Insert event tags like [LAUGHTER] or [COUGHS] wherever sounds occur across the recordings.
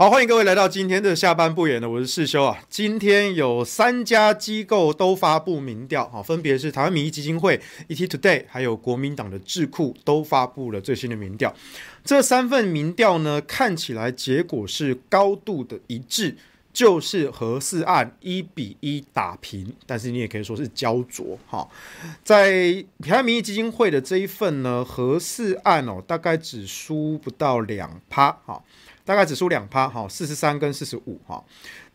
好，欢迎各位来到今天的下半部演的，我是世修啊。今天有三家机构都发布民调，好，分别是台湾民意基金会、ET Today，还有国民党的智库都发布了最新的民调。这三份民调呢，看起来结果是高度的一致，就是核四案一比一打平，但是你也可以说是焦灼。哈，在台湾民意基金会的这一份呢，核四案哦，大概只输不到两趴，哈。大概只输两趴，哈，四十三跟四十五，哈。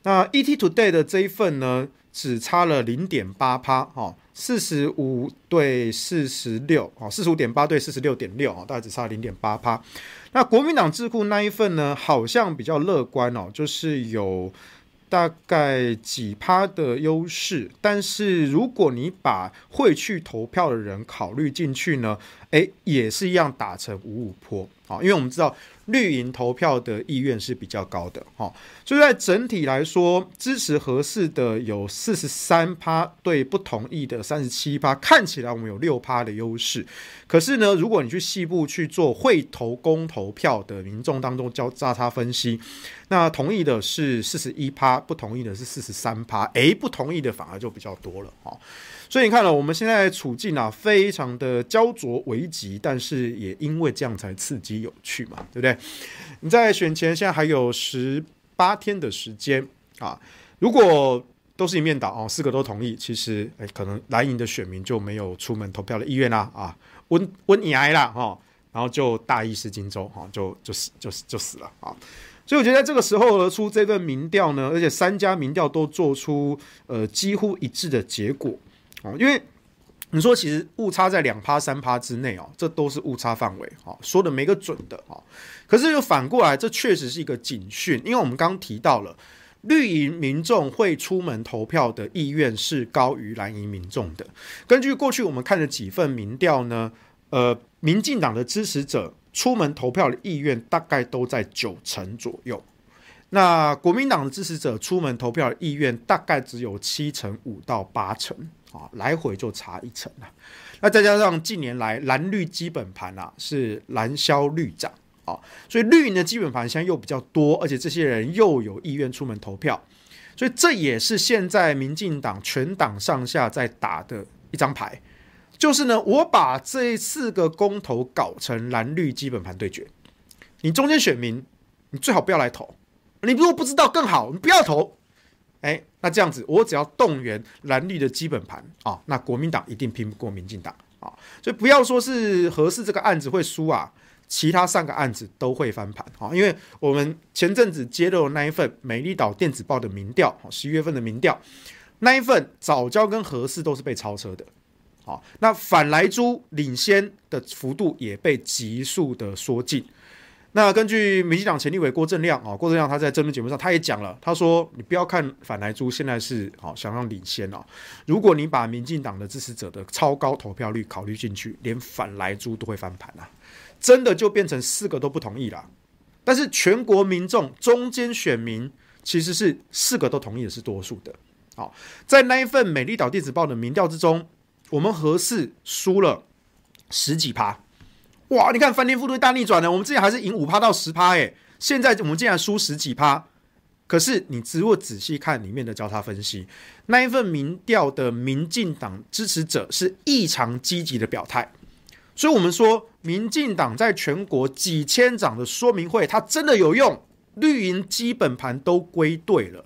那 ET Today 的这一份呢，只差了零点八趴，哈，四十五对四十六，哈，四十五点八对四十六点六，哈，大概只差零点八趴。那国民党智库那一份呢，好像比较乐观哦，就是有大概几趴的优势。但是如果你把会去投票的人考虑进去呢，诶，也是一样打成五五坡，啊，因为我们知道。绿营投票的意愿是比较高的，哈，所以在整体来说，支持合适的有四十三趴，对不同意的三十七趴，看起来我们有六趴的优势。可是呢，如果你去细部去做会投公投票的民众当中交叉差分析，那同意的是四十一趴，不同意的是四十三趴，诶，不同意的反而就比较多了，哈。所以你看了，我们现在处境啊，非常的焦灼危急，但是也因为这样才刺激有趣嘛，对不对？你在选前现在还有十八天的时间啊，如果都是一面倒哦，四个都同意，其实诶，可能蓝营的选民就没有出门投票的意愿啦啊，温温以来啦哈，然后就大意失荆州哈，就就死就死就死了啊。所以我觉得在这个时候而出这份民调呢，而且三家民调都做出呃几乎一致的结果。因为你说其实误差在两趴三趴之内哦，这都是误差范围哈，说的没个准的哈。可是又反过来，这确实是一个警讯，因为我们刚提到了绿营民众会出门投票的意愿是高于蓝营民众的。根据过去我们看的几份民调呢，呃，民进党的支持者出门投票的意愿大概都在九成左右，那国民党的支持者出门投票的意愿大概只有七成五到八成。啊，来回就差一层了。那再加上近年来蓝绿基本盘啊是蓝消绿涨啊，所以绿营的基本盘现在又比较多，而且这些人又有意愿出门投票，所以这也是现在民进党全党上下在打的一张牌，就是呢，我把这四个公投搞成蓝绿基本盘对决，你中间选民你最好不要来投，你如果不知道更好，你不要投。哎，那这样子，我只要动员蓝绿的基本盘啊，那国民党一定拼不过民进党啊，所以不要说是核四这个案子会输啊，其他三个案子都会翻盘啊，因为我们前阵子揭露的那一份美丽岛电子报的民调，十一月份的民调，那一份藻礁跟核四都是被超车的，好，那反莱猪领先的幅度也被急速的缩进。那根据民进党前立委郭正亮啊，郭正亮他在政论节目上他也讲了，他说你不要看反莱猪现在是好想要领先哦，如果你把民进党的支持者的超高投票率考虑进去，连反莱猪都会翻盘啊，真的就变成四个都不同意了。但是全国民众中间选民其实是四个都同意的是多数的。好，在那一份美丽岛电子报的民调之中，我们何氏输了十几趴。哇！你看翻天覆地大逆转了，我们之前还是赢五趴到十趴，哎，现在我们竟然输十几趴，可是你如果仔细看里面的交叉分析，那一份民调的民进党支持者是异常积极的表态。所以，我们说，民进党在全国几千场的说明会，它真的有用。绿营基本盘都归队了，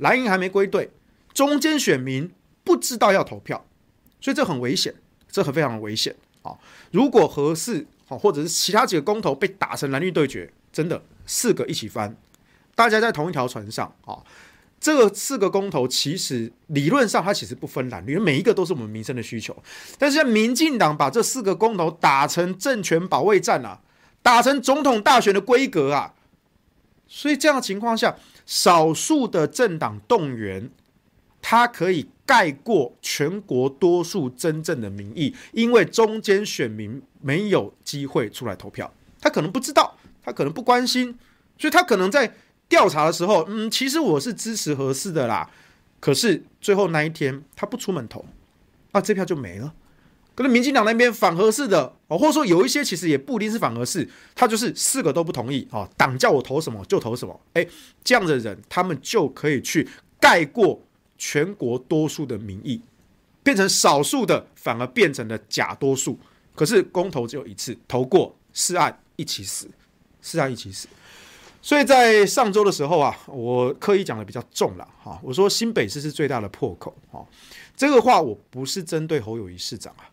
蓝营还没归队，中间选民不知道要投票，所以这很危险，这很非常危险啊！如果合适四或者是其他几个公投被打成蓝绿对决，真的四个一起翻，大家在同一条船上啊！这个四个公投其实理论上它其实不分蓝绿，每一个都是我们民生的需求。但是民进党把这四个公投打成政权保卫战啊，打成总统大选的规格啊，所以这样的情况下，少数的政党动员，它可以盖过全国多数真正的民意，因为中间选民没有机会出来投票，他可能不知道，他可能不关心，所以他可能在。调查的时候，嗯，其实我是支持合适的啦。可是最后那一天他不出门投，啊，这票就没了。可能民进党那边反合适的，哦，或者说有一些其实也不一定是反合适，他就是四个都不同意，哦，党叫我投什么就投什么。哎，这样的人他们就可以去盖过全国多数的民意，变成少数的反而变成了假多数。可是公投只有一次，投过四案一起死，四案一起死。所以在上周的时候啊，我刻意讲的比较重了哈。我说新北市是最大的破口哈，这个话我不是针对侯友宜市长啊，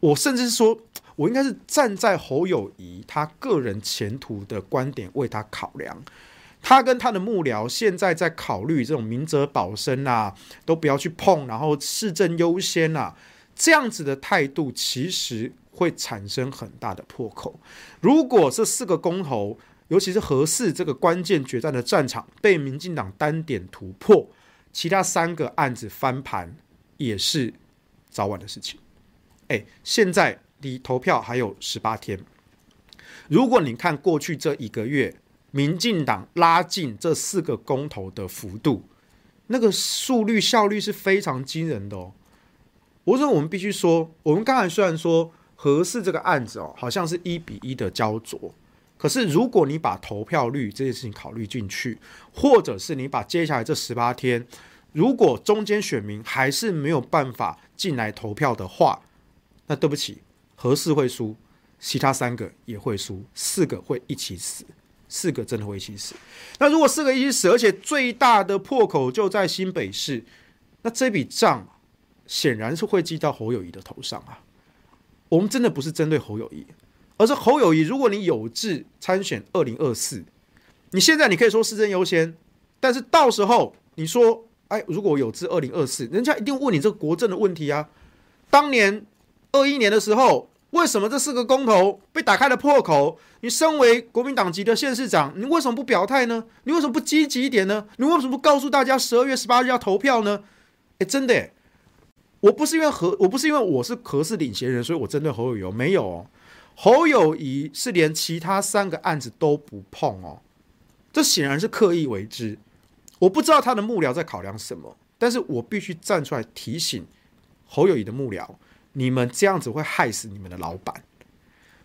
我甚至是说，我应该是站在侯友宜他个人前途的观点为他考量。他跟他的幕僚现在在考虑这种明哲保身啊，都不要去碰，然后市政优先啊，这样子的态度其实会产生很大的破口。如果这四个公投，尤其是合适这个关键决战的战场被民进党单点突破，其他三个案子翻盘也是早晚的事情。哎，现在离投票还有十八天，如果你看过去这一个月，民进党拉近这四个公投的幅度，那个速率效率是非常惊人的哦。我说我们必须说，我们刚才虽然说核四这个案子哦，好像是一比一的焦灼。可是，如果你把投票率这件事情考虑进去，或者是你把接下来这十八天，如果中间选民还是没有办法进来投票的话，那对不起，核四会输，其他三个也会输，四个会一起死，四个真的会一起死。那如果四个一起死，而且最大的破口就在新北市，那这笔账显然是会记到侯友谊的头上啊。我们真的不是针对侯友谊。而是侯友谊，如果你有志参选二零二四，你现在你可以说市政优先，但是到时候你说，哎，如果有志二零二四，人家一定问你这个国政的问题啊。当年二一年的时候，为什么这四个公投被打开了破口？你身为国民党籍的县市长，你为什么不表态呢？你为什么不积极一点呢？你为什么不告诉大家十二月十八日要投票呢？哎，真的，我不是因为何，我不是因为我是何氏领衔人，所以我针对侯友宜没有哦。侯友宜是连其他三个案子都不碰哦，这显然是刻意为之。我不知道他的幕僚在考量什么，但是我必须站出来提醒侯友宜的幕僚，你们这样子会害死你们的老板。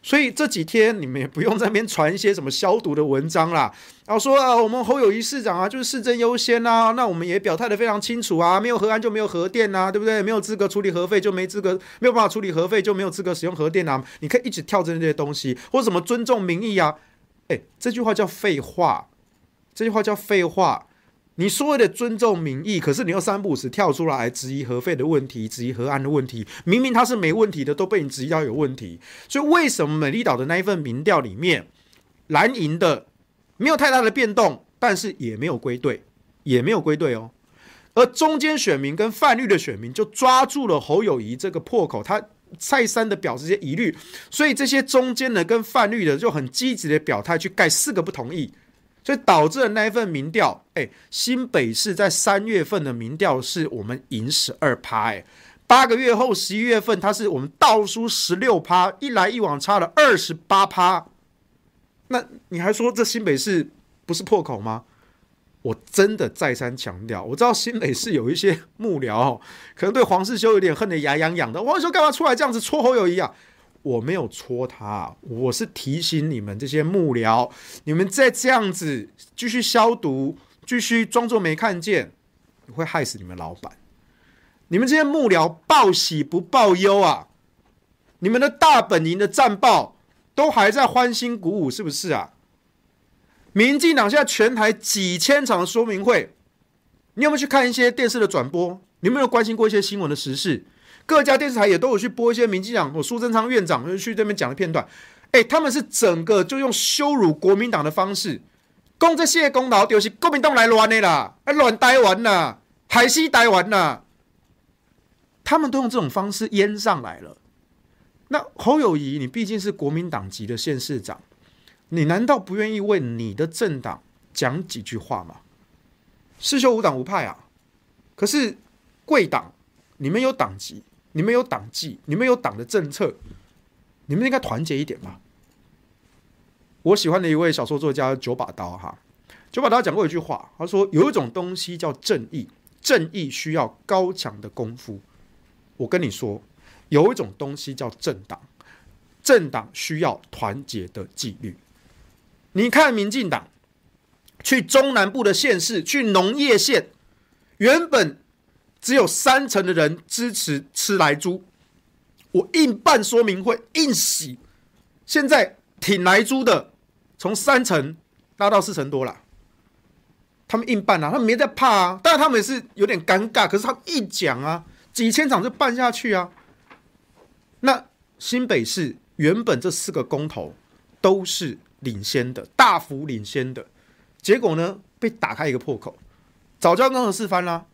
所以这几天你们也不用在那边传一些什么消毒的文章啦，然后说啊，我们侯友谊市长啊，就是市政优先啊，那我们也表态的非常清楚啊，没有核安就没有核电呐，对不对？没有资格处理核废就没资格，没有办法处理核废就没有资格使用核电啊。你可以一直跳着那些东西，或者什么尊重民意啊，诶，这句话叫废话，这句话叫废话。你所谓的尊重民意，可是你又三不五时跳出来质疑核废的问题，质疑核安的问题，明明他是没问题的，都被你质疑到有问题。所以为什么美丽岛的那一份民调里面，蓝营的没有太大的变动，但是也没有归队，也没有归队哦。而中间选民跟泛绿的选民就抓住了侯友宜这个破口，他再三的表示这些疑虑，所以这些中间的跟泛绿的就很积极的表态去盖四个不同意。所以导致了那一份民调，哎，新北市在三月份的民调是我们赢十二趴，哎，八个月后十一月份，它是我们倒输十六趴，一来一往差了二十八趴。那你还说这新北市不是破口吗？我真的再三强调，我知道新北市有一些幕僚可能对黄世修有点恨得牙痒痒的，黄世修干嘛出来这样子戳侯友宜啊？我没有戳他，我是提醒你们这些幕僚，你们再这样子继续消毒，继续装作没看见，会害死你们老板。你们这些幕僚报喜不报忧啊！你们的大本营的战报都还在欢欣鼓舞，是不是啊？民进党现在全台几千场的说明会，你有没有去看一些电视的转播？你有没有关心过一些新闻的时事？各家电视台也都有去播一些民进党，我苏贞昌院长去这边讲的片段。哎，他们是整个就用羞辱国民党的方式，攻这些功劳，就是国民党来乱的啦，哎，乱台湾呐，海西台湾呐。他们都用这种方式淹上来了。那侯友宜，你毕竟是国民党籍的县市长，你难道不愿意为你的政党讲几句话吗？世修无党无派啊。可是贵党，你们有党籍，你们有党纪，你们有党的政策，你们应该团结一点吧。我喜欢的一位小说作家九把刀哈，九把刀讲过一句话，他说有一种东西叫正义，正义需要高强的功夫。我跟你说，有一种东西叫政党，政党需要团结的纪律。你看，民进党去中南部的县市，去农业县，原本只有三成的人支持吃莱猪，我硬办说明会，硬洗，现在挺莱猪的从三成拉到四成多了。他们硬办啊，他们没在怕啊，当然他们也是有点尴尬，可是他一讲啊。几千场就办下去啊！那新北市原本这四个公投都是领先的，大幅领先的，结果呢，被打开一个破口，早就要跟核四翻啦。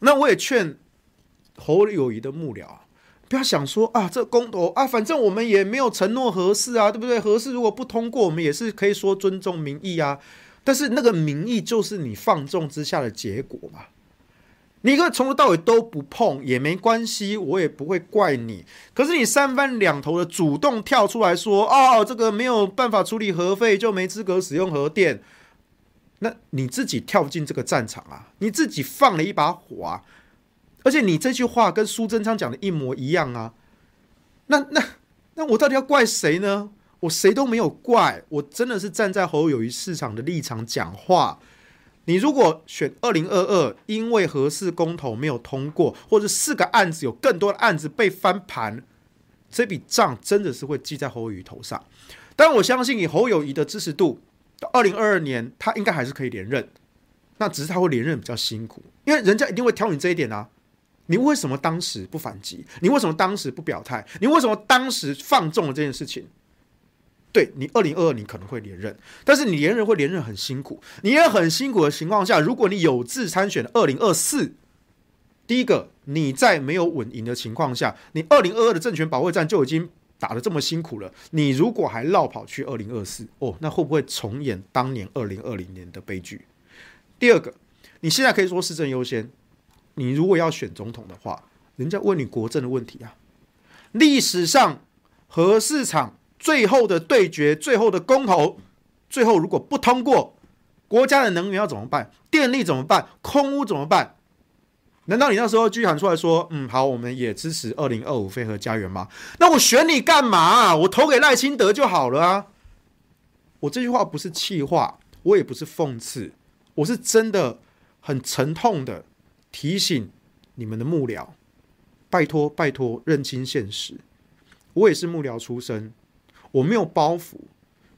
那我也劝侯友宜的幕僚，不要想说啊，这公投啊，反正我们也没有承诺核四啊，对不对？核四如果不通过，我们也是可以说尊重民意啊。但是那个民意就是你放纵之下的结果嘛。你可以从头到尾都不碰也没关系，我也不会怪你。可是你三番两头的主动跳出来说：“哦，这个没有办法处理核废，就没资格使用核电。”那你自己跳进这个战场啊，你自己放了一把火啊！而且你这句话跟苏贞昌讲的一模一样啊。那那那我到底要怪谁呢？我谁都没有怪，我真的是站在侯友谊市场的立场讲话。你如果选二零二二，因为核四公投没有通过，或者四个案子有更多的案子被翻盘，这笔账真的是会记在侯友谊头上。但我相信以侯友谊的支持度，到二零二二年他应该还是可以连任。那只是他会连任比较辛苦，因为人家一定会挑你这一点啊。你为什么当时不反击？你为什么当时不表态？你为什么当时放纵了这件事情？对你，二零二二你可能会连任，但是你连任会连任很辛苦。你也很辛苦的情况下，如果你有志参选二零二四，第一个你在没有稳赢的情况下，你二零二二的政权保卫战就已经打得这么辛苦了，你如果还落跑去二零二四，哦，那会不会重演当年二零二零年的悲剧？第二个，你现在可以说市政优先，你如果要选总统的话，人家问你国政的问题啊，历史上核市场。最后的对决，最后的公投，最后如果不通过，国家的能源要怎么办？电力怎么办？空屋怎么办？难道你那时候继续喊出来说，嗯，好，我们也支持二零二五飞核家园吗？那我选你干嘛？我投给赖清德就好了啊！我这句话不是气话，我也不是讽刺，我是真的很沉痛的提醒你们的幕僚，拜托拜托，认清现实。我也是幕僚出身。我没有包袱，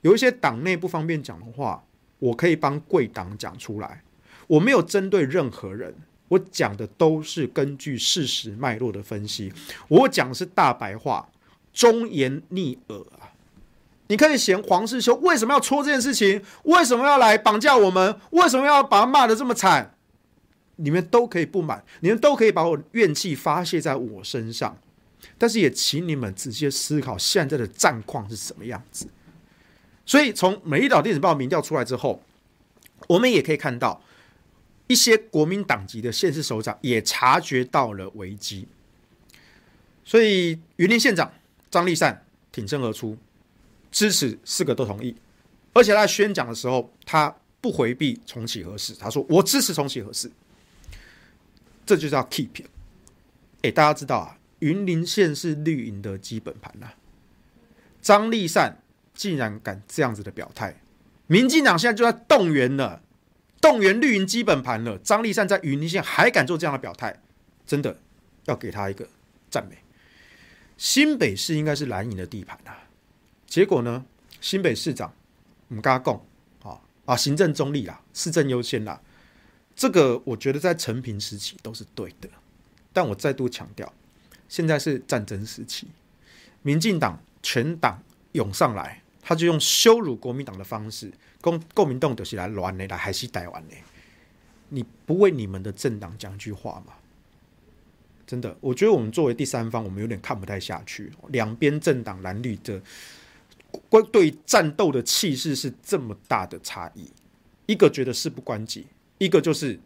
有一些党内不方便讲的话，我可以帮贵党讲出来。我没有针对任何人，我讲的都是根据事实脉络的分析。我讲的是大白话，忠言逆耳啊！你可以嫌黄世修为什么要戳这件事情？为什么要来绑架我们？为什么要把他骂得这么惨？你们都可以不满，你们都可以把我怨气发泄在我身上。但是也请你们仔细思考现在的战况是什么样子。所以从美丽岛电子报民调出来之后，我们也可以看到一些国民党籍的县市首长也察觉到了危机。所以云林县长张立善挺身而出，支持四个都同意，而且他在宣讲的时候，他不回避重启核四，他说我支持重启核四，这就叫 keep。哎，大家知道啊。云林县是绿营的基本盘呐，张立善竟然敢这样子的表态，民进党现在就在动员了，动员绿营基本盘了，张立善在云林县还敢做这样的表态，真的要给他一个赞美。新北市应该是蓝营的地盘啊，结果呢，新北市长唔敢讲啊啊，行政中立啦，市政优先啦，这个我觉得在陈平时期都是对的，但我再度强调，现在是战争时期，民进党全党涌上来，他就用羞辱国民党的方式，公国民党就是来乱的，来还是台湾的，你不为你们的政党讲句话吗？真的，我觉得我们作为第三方，我们有点看不太下去。两边政党蓝绿的关对战斗的气势是这么大的差异，一个觉得事不关己，一个就是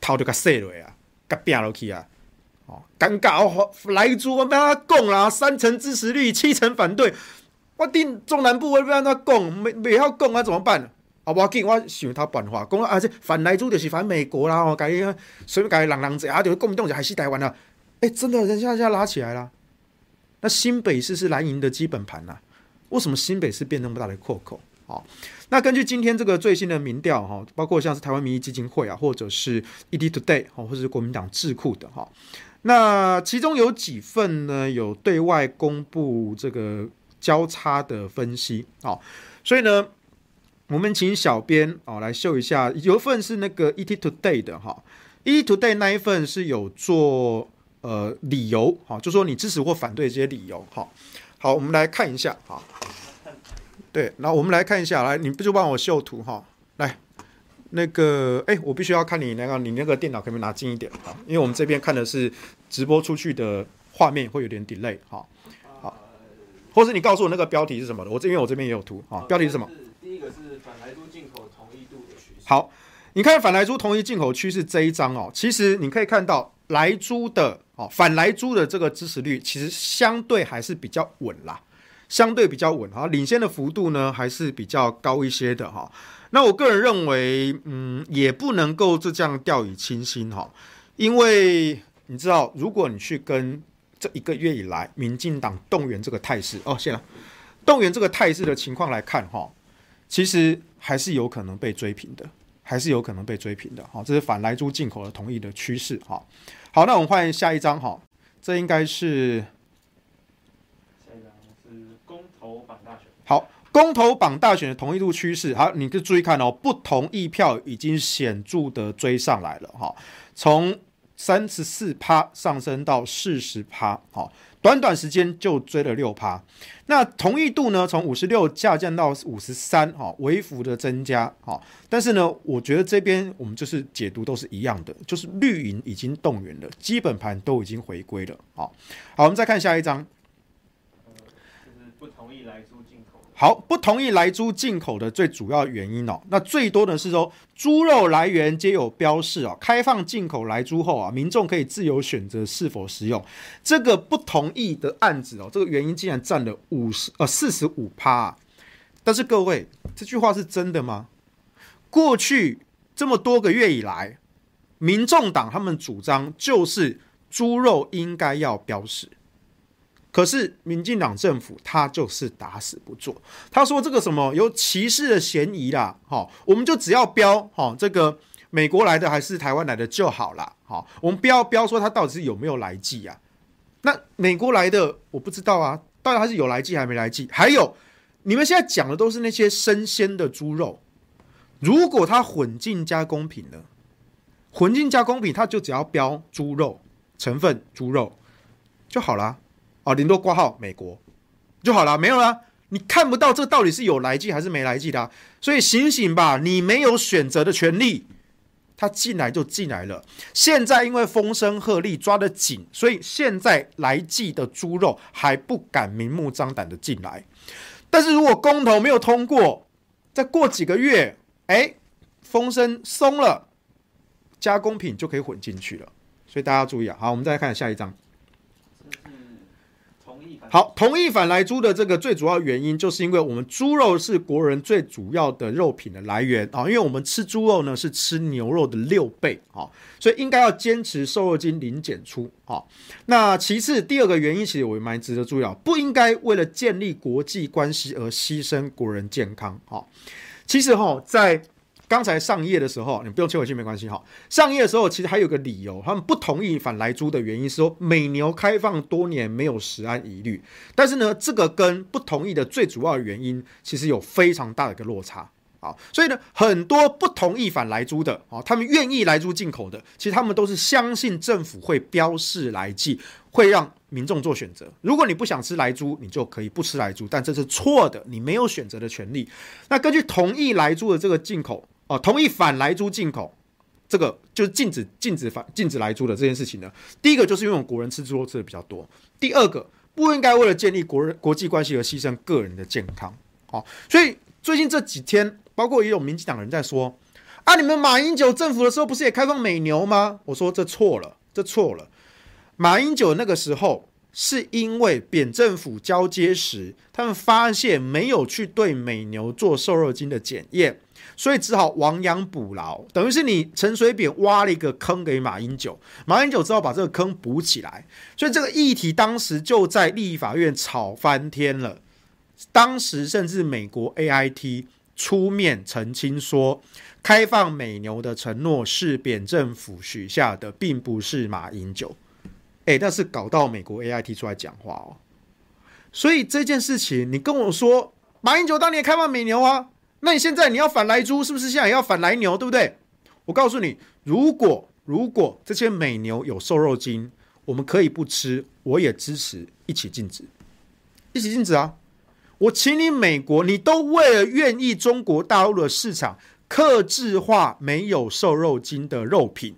逃就个碎了呀，个变落去啊，哦，尴尬哦，莱猪我不要他讲啦，三成支持率，七成反对，我定中南部我不要他讲，没没要讲啊，怎么办？啊，我紧，我想他办法，讲啊，这反莱猪就是反美国啦，哦，改随便改人人者啊，就是国民党就还是台湾了。哎，真的，人家现在拉起来了。那新北市是蓝营的基本盘呐、为什么新北市变那么大的破口？哦，那根据今天这个最新的民调哈，包括像是台湾民意基金会啊，或者是 ED Today 哦或者是国民党智库的哈，那其中有几份呢有对外公布这个交叉的分析啊，所以呢。我们请小编哦来秀一下，有一份是那个 ETtoday 的哈，ETtoday 那一份是有做呃理由哈，就说你支持或反对这些理由哈。好，我们来看一下哈。对，那我们来看一下，来，你不就帮我秀图哈？来，那个，哎，我必须要看你那个，你那个电脑可不可以拿近一点啊？因为我们这边看的是直播出去的画面，会有点 delay 哈。好，或是你告诉我那个标题是什么的？我这边我这边也有图啊，标题是什么？第一个是反莱猪进口同意度的趋势。好，你看反莱猪同意进口趋势这一张哦，其实你可以看到莱猪的哦，反莱猪的这个支持率其实相对还是比较稳啦，相对比较稳哈，领先的幅度呢还是比较高一些的哈。那我个人认为，嗯，也不能够就这样掉以轻心哈，因为你知道，如果你去跟这一个月以来民进党动员这个态势哦，谢了，动员这个态势的情况来看哈。其实还是有可能被追平的，还是有可能被追平的。好，这是反来猪进口的同意的趋势。哈，好，那我们换下一张。哈，这应该是下一张是公投榜大选。好，公投榜大选的同意度趋势。好，你可以注意看哦，不同意票已经显著的追上来了。哈，从三十四趴上升到四十趴。好。短短时间就追了六趴，那同意度呢？从五十六下降到五十三，哈，微幅的增加，哈。但是呢，我觉得这边我们就是解读都是一样的，就是绿营已经动员了，基本盘都已经回归了，好。好，我们再看下一张。就是不同意来。好，不同意来猪进口的最主要原因哦，那最多的是说猪肉来源皆有标示哦，开放进口来猪后啊，民众可以自由选择是否食用。这个不同意的案子哦，这个原因竟然占了五十呃四十五趴。但是各位，这句话是真的吗？过去这么多个月以来，民众党他们主张就是猪肉应该要标示。可是民进党政府他就是打死不做，他说这个什么有歧视的嫌疑啦，好，我们就只要标好这个美国来的还是台湾来的就好了，好，我们不要标说他到底是有没有来记啊？那美国来的我不知道啊，到底他是有来记还没来记？还有你们现在讲的都是那些生鲜的猪肉，如果它混进加工品呢？混进加工品，它就只要标猪肉成分，猪肉就好了。哦，顶多挂号美国就好了，没有啦。你看不到这到底是有来记还是没来记的，所以醒醒吧，你没有选择的权利，他进来就进来了。现在因为风声鹤唳抓得紧，所以现在来记的猪肉还不敢明目张胆的进来。但是如果公投没有通过，再过几个月，哎，风声松了，加工品就可以混进去了。所以大家注意啊。好，我们再来看下一张。好，同意反来猪的这个最主要原因，就是因为我们猪肉是国人最主要的肉品的来源啊，因为我们吃猪肉呢是吃牛肉的六倍啊，所以应该要坚持瘦肉精零检出啊。那其次第二个原因，其实我也蛮值得注意啊，不应该为了建立国际关系而牺牲国人健康啊。其实哈，在刚才上页的时候，你不用切回去没关系哈。上页的时候其实还有个理由，他们不同意反莱猪的原因是说美牛开放多年没有食安疑虑，但是呢，这个跟不同意的最主要的原因其实有非常大的一个落差啊。所以呢，很多不同意反来猪的啊，他们愿意来猪进口的，其实他们都是相信政府会标示来记，会让民众做选择。如果你不想吃来猪，你就可以不吃来猪，但这是错的，你没有选择的权利。那根据同意来猪的这个进口。哦，同意反莱猪进口，这个就是禁止禁止反禁止莱猪的这件事情呢。第一个就是因为我们国人吃猪肉吃的比较多，第二个不应该为了建立国人国际关系而牺牲个人的健康。好，所以最近这几天，包括也有民进党人在说啊，你们马英九政府的时候不是也开放美牛吗？我说这错了，这错了。马英九那个时候是因为扁政府交接时，他们发现没有去对美牛做瘦肉精的检验。所以只好亡羊补牢，等于是你陈水扁挖了一个坑给马英九，马英九只好把这个坑补起来。所以这个议题当时就在立法院吵翻天了。当时甚至美国 AIT 出面澄清说，开放美牛的承诺是扁政府许下的，并不是马英九。诶，但是搞到美国 AIT 出来讲话哦。所以这件事情，你跟我说，马英九当年开放美牛啊？那你现在你要反来猪，是不是现在也要反来牛，对不对？我告诉你，如果如果这些美牛有瘦肉精，我们可以不吃，我也支持一起禁止，一起禁止啊！我请你美国，你都为了愿意中国大陆的市场，克制化没有瘦肉精的肉品。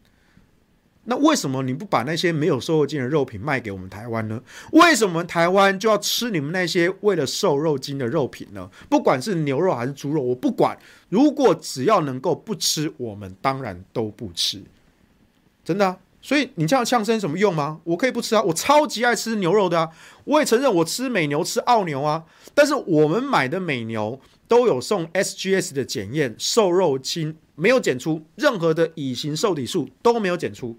那为什么你不把那些没有瘦肉精的肉品卖给我们台湾呢？为什么台湾就要吃你们那些为了瘦肉精的肉品呢？不管是牛肉还是猪肉，我不管。如果只要能够不吃，我们当然都不吃。真的，所以你这样呛声什么用吗？我可以不吃啊，我超级爱吃牛肉的啊。我也承认我吃美牛、吃澳牛啊。但是我们买的美牛都有送 SGS 的检验，瘦肉精没有检出，任何的乙型受体素都没有检出。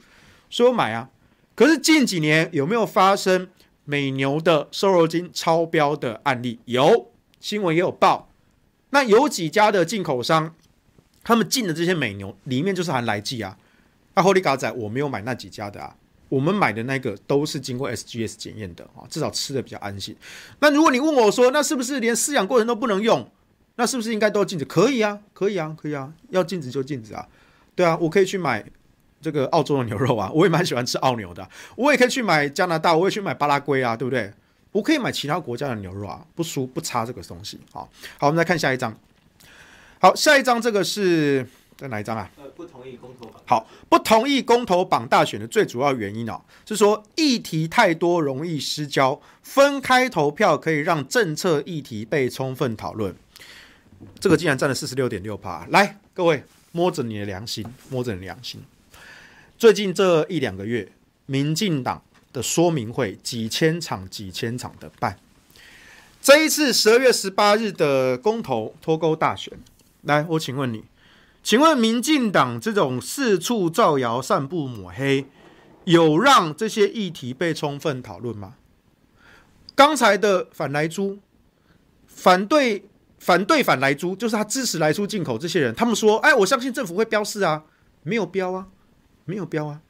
所以我买啊，可是近几年有没有发生美牛的瘦肉精超标的案例？有，新闻也有报。那有几家的进口商，他们进的这些美牛里面就是含莱剂啊。那 Holy 嘎仔，我没有买那几家的啊，我们买的那个都是经过 SGS 检验的啊，至少吃的比较安心。那如果你问我说，那是不是连饲养过程都不能用？那是不是应该都禁止？可以啊，可以啊，可以啊，要禁止就禁止啊。对啊，我可以去买。这个澳洲的牛肉啊，我也蛮喜欢吃澳牛的。我也可以去买加拿大，我也去买巴拉圭啊，对不对？我可以买其他国家的牛肉啊，不输不差这个东西。好，好，我们再看下一张。好，下一张这个是在哪一张啊？呃，不同意公投榜。好，不同意公投榜大选的最主要原因哦，是说议题太多容易失焦，分开投票可以让政策议题被充分讨论。这个竟然占了四十六点六趴。来，各位摸着你的良心，摸着你的良心。最近这一两个月，民进党的说明会几千场、几千场的办。这一次十二月十八日的公投脱钩大选，来，我请问你，请问民进党这种四处造谣、散布抹黑，有让这些议题被充分讨论吗？刚才的反莱猪、反对、反对反莱猪，就是他支持莱猪进口这些人，他们说：“哎，我相信政府会标示啊，没有标啊。”没有标啊！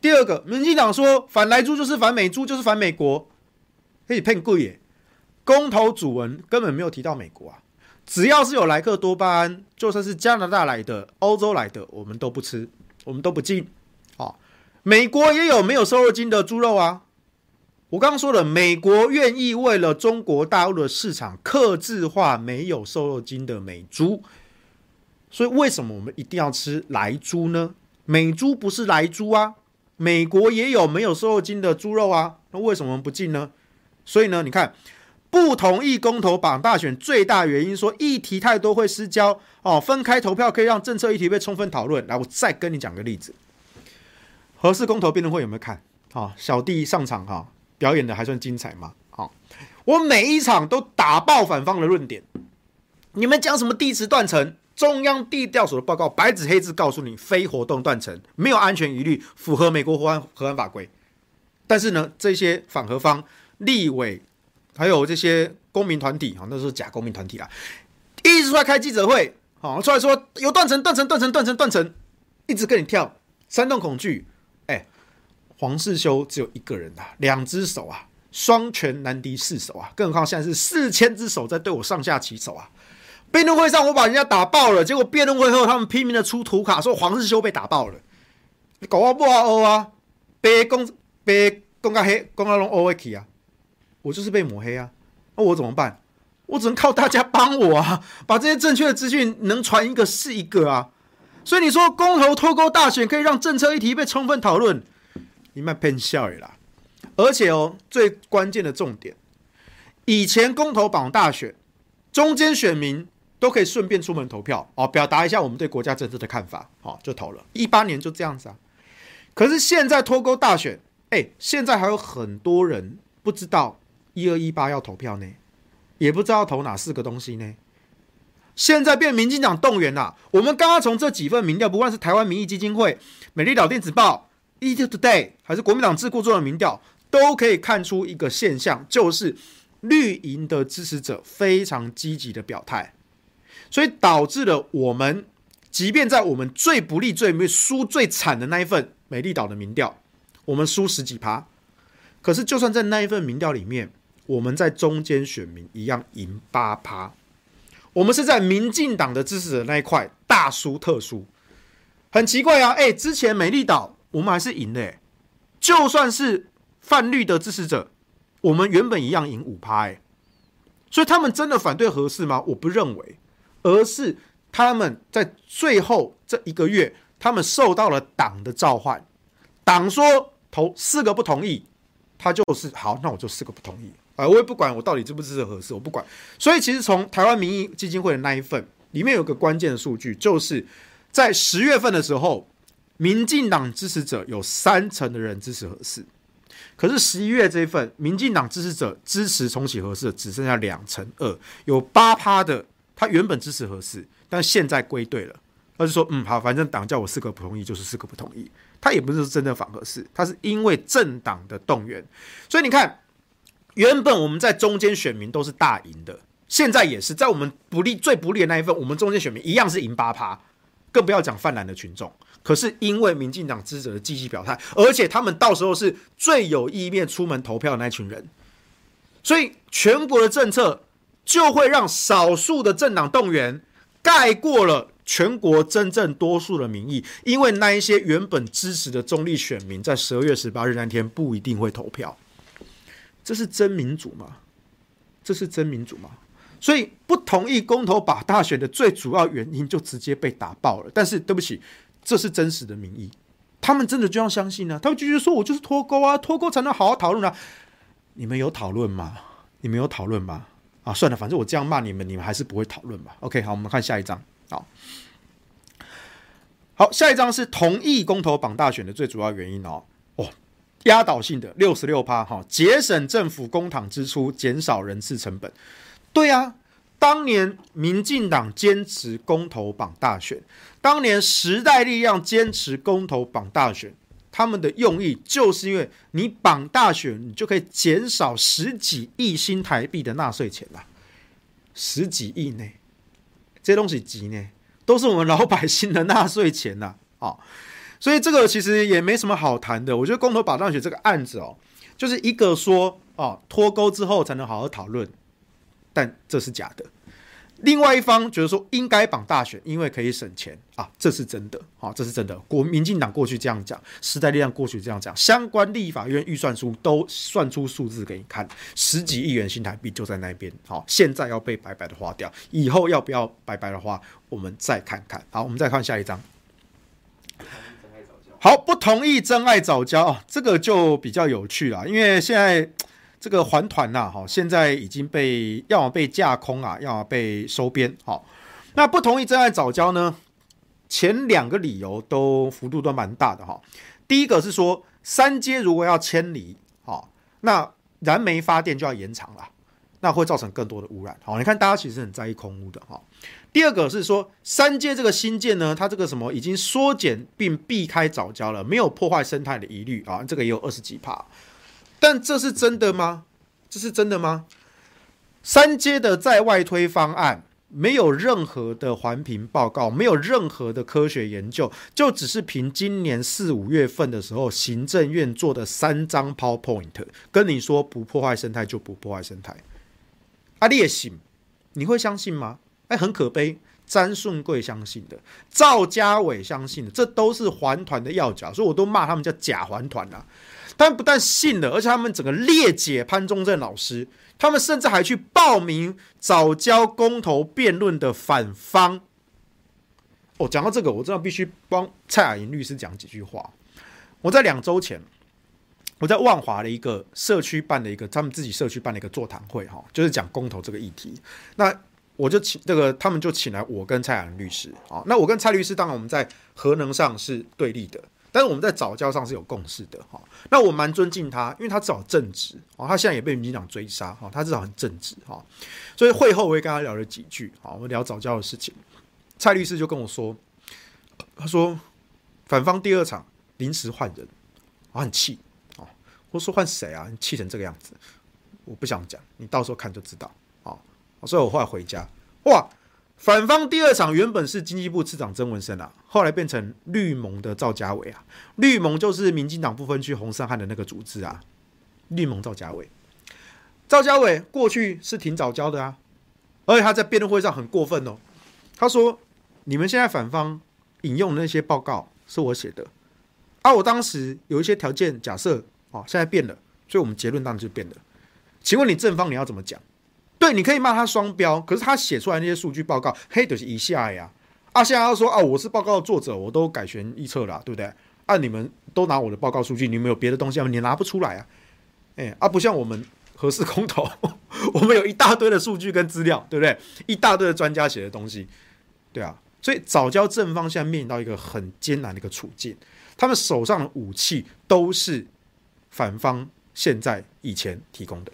第二个，民进党说反莱猪就是反美猪，就是反美国，可以骗贵耶！公投主文根本没有提到美国啊！只要是有莱克多巴胺，就算是加拿大来的、欧洲来的，我们都不吃，我们都不进。好，美国也有没有瘦肉精的猪肉啊！我刚刚说了，美国愿意为了中国大陆的市场，克制化没有瘦肉精的美猪，所以为什么我们一定要吃莱猪呢？美猪不是来猪啊，美国也有没有瘦肉精的猪肉啊，那为什么不进呢？所以呢，你看不同意公投绑大选最大原因，说议题太多会失焦哦，分开投票可以让政策议题被充分讨论。来，我再跟你讲个例子，何氏公投辩论会有没有看？啊，小弟上场哈，表演的还算精彩嘛？好，我每一场都打爆反方的论点，你们讲什么地磁断层？中央地调所的报告白纸黑字告诉你，非活动断层，没有安全疑虑，符合美国核安核安法规。但是呢，这些反核方立委还有这些公民团体，哈，那是假公民团体啦，一直出来开记者会，好出来说有断层、断层、断层、断层、断层，一直跟你跳，煽动恐惧。哎，黄世修只有一个人啊，两只手啊，双拳难敌四手啊，更何况现在是四千只手在对我上下其手啊。辩论会上我把人家打爆了，结果辩论会后他们拼命的出图卡，说黄世修被打爆了。你搞我不啊欧啊，被公被公告黑，公告龙欧维奇啊，我就是被抹黑啊，那我怎么办？我只能靠大家帮我啊，把这些正确的资讯能传一个是一个啊。所以你说公投脱钩大选可以让政策议题被充分讨论，你卖骗笑啦。而且哦，最关键的重点，以前公投绑大选，中间选民都可以顺便出门投票哦，表达一下我们对国家政策的看法，好就投了。一八年就这样子啊。可是现在脱钩大选，哎，现在还有很多人不知道一二一八要投票呢，也不知道投哪四个东西呢。现在变民进党动员了。我们刚刚从这几份民调，不管是台湾民意基金会、美丽岛电子报、ET Today，还是国民党智库做的民调，都可以看出一个现象，就是绿营的支持者非常积极的表态，所以导致了我们，即便在我们最不利、最输最惨的那一份。美丽岛的民调，我们输十几趴，可是就算在那一份民调里面，我们在中间选民一样赢八趴。我们是在民进党的支持者那一块大输特输，很奇怪啊！哎，之前美丽岛我们还是赢的，就算是泛绿的支持者，我们原本一样赢五趴，哎，所以他们真的反对合适吗？我不认为，而是他们在最后这一个月。他们受到了党的召唤，党说投四个不同意，他就是好，那我就四个不同意啊、我也不管我到底支不支持核四，我不管。所以其实从台湾民意基金会的那一份里面有个关键的数据，就是在十月份的时候，民进党支持者有三成的人支持核四，可是十一月这一份，民进党支持者支持重启核四的只剩下两成二，有八趴的他原本支持核四，但现在归队了。他就说：“嗯，好，反正党叫我四个不同意，就是四个不同意。他也不是真的反核四，他是因为政党的动员。所以你看，原本我们在中间选民都是大赢的，现在也是在我们不利最不利的那一份，我们中间选民一样是赢八趴，更不要讲泛蓝的群众。可是因为民进党支持者的积极表态，而且他们到时候是最有意愿出门投票的那群人，所以全国的政策就会让少数的政党动员盖过了。”全国真正多数的民意，因为那一些原本支持的中立选民，在十二月十八日那天不一定会投票，这是真民主吗？这是真民主吗？所以不同意公投把大选的最主要原因，就直接被打爆了。但是对不起，这是真实的民意，他们真的就要相信呢？他们继续说：“我就是脱钩啊，脱钩才能好好讨论啊。”你们有讨论吗？你们有讨论吗？啊，算了，反正我这样骂你们，你们还是不会讨论吧？OK，好，我们看下一章。好，好，下一张是同意公投绑大选的最主要原因哦，哦，压倒性的六十六趴哈，节省政府公帑支出，减少人事成本。对啊，当年民进党坚持公投绑大选，当年时代力量坚持公投绑大选，他们的用意就是因为你绑大选，你就可以减少十几亿新台币的纳税钱啦，十几亿呢。这些东西急呢，都是我们老百姓的纳税钱呐，啊，所以这个其实也没什么好谈的。我觉得公投绑大选这个案子哦，就是一个说哦脱钩之后才能好好讨论，但这是假的。另外一方觉得说应该绑大选，因为可以省钱啊，这是真的，好，这是真的。国民进党过去这样讲，时代力量过去这样讲，相关立法院预算书都算出数字给你看，十几亿元新台币就在那边，好，现在要被白白的花掉，以后要不要白白的花，我们再看看。好，我们再看下一张。好，不同意真爱藻礁啊，这个就比较有趣了，因为现在。这个环团呐，哈，现在已经被要么被架空啊，要么被收编。好，那不同意真爱藻礁呢？前两个理由都幅度都蛮大的哈。第一个是说，三阶如果要迁离，好，那燃煤发电就要延长了，那会造成更多的污染。好，你看大家其实很在意空污的哈。第二个是说，三阶这个新建呢，它这个什么已经缩减并避开早交了，没有破坏生态的疑虑啊，这个也有二十几趴。但这是真的吗？这是真的吗？三阶的在外推方案没有任何的环评报告，没有任何的科学研究，就只是凭今年四五月份的时候，行政院做的三张 PowerPoint，跟你说不破坏生态就不破坏生态。啊，你也信？你会相信吗？哎，很可悲。詹顺贵相信的，赵家伟相信的，这都是环团的要角，所以我都骂他们叫假环团啊。他们不但信了，而且他们整个列解潘忠正老师，他们甚至还去报名早教公投辩论的反方。哦，讲到这个，我真的必须帮蔡雅莹律师讲几句话。我在两周前，我在万华的一个社区办了一个他们自己社区办了一个座谈会，哈，就是讲公投这个议题。那我就请这个，他们就请来我跟蔡雅莹律师，啊，那我跟蔡律师当然我们在核能上是对立的。但是我们在早教上是有共识的哈，那我蛮尊敬他，因为他至少正直哦，他现在也被民进党追杀哈，他至少很正直哈，所以会后我也跟他聊了几句，好，我们聊早教的事情。蔡律师就跟我说，他说反方第二场临时换人，我很气啊，我说换谁啊？你气成这个样子，我不想讲，你到时候看就知道啊。所以我后来回家，哇。反方第二场原本是经济部次长曾文生啊，后来变成绿盟的赵家伟啊。绿盟就是民进党不分区洪胜汉的那个组织啊。绿盟赵家伟，赵家伟过去是挺早教的啊，而且他在辩论会上很过分哦。他说：“你们现在反方引用的那些报告是我写的啊，我当时有一些条件假设啊，现在变了，所以我们结论当然就变了。请问你正方你要怎么讲？”对，你可以骂他双标，可是他写出来那些数据报告，嘿，就是一下呀。啊，现在要说啊，我是报告的作者，我都改弦易辙了，对不对？啊，你们都拿我的报告数据，你们有别的东西吗，你拿不出来啊。哎，啊，不像我们核四公投，[LAUGHS] 我们有一大堆的数据跟资料，对不对？一大堆的专家写的东西，对啊。所以早教正方现在面临到一个很艰难的一个处境，他们手上的武器都是反方现在以前提供的。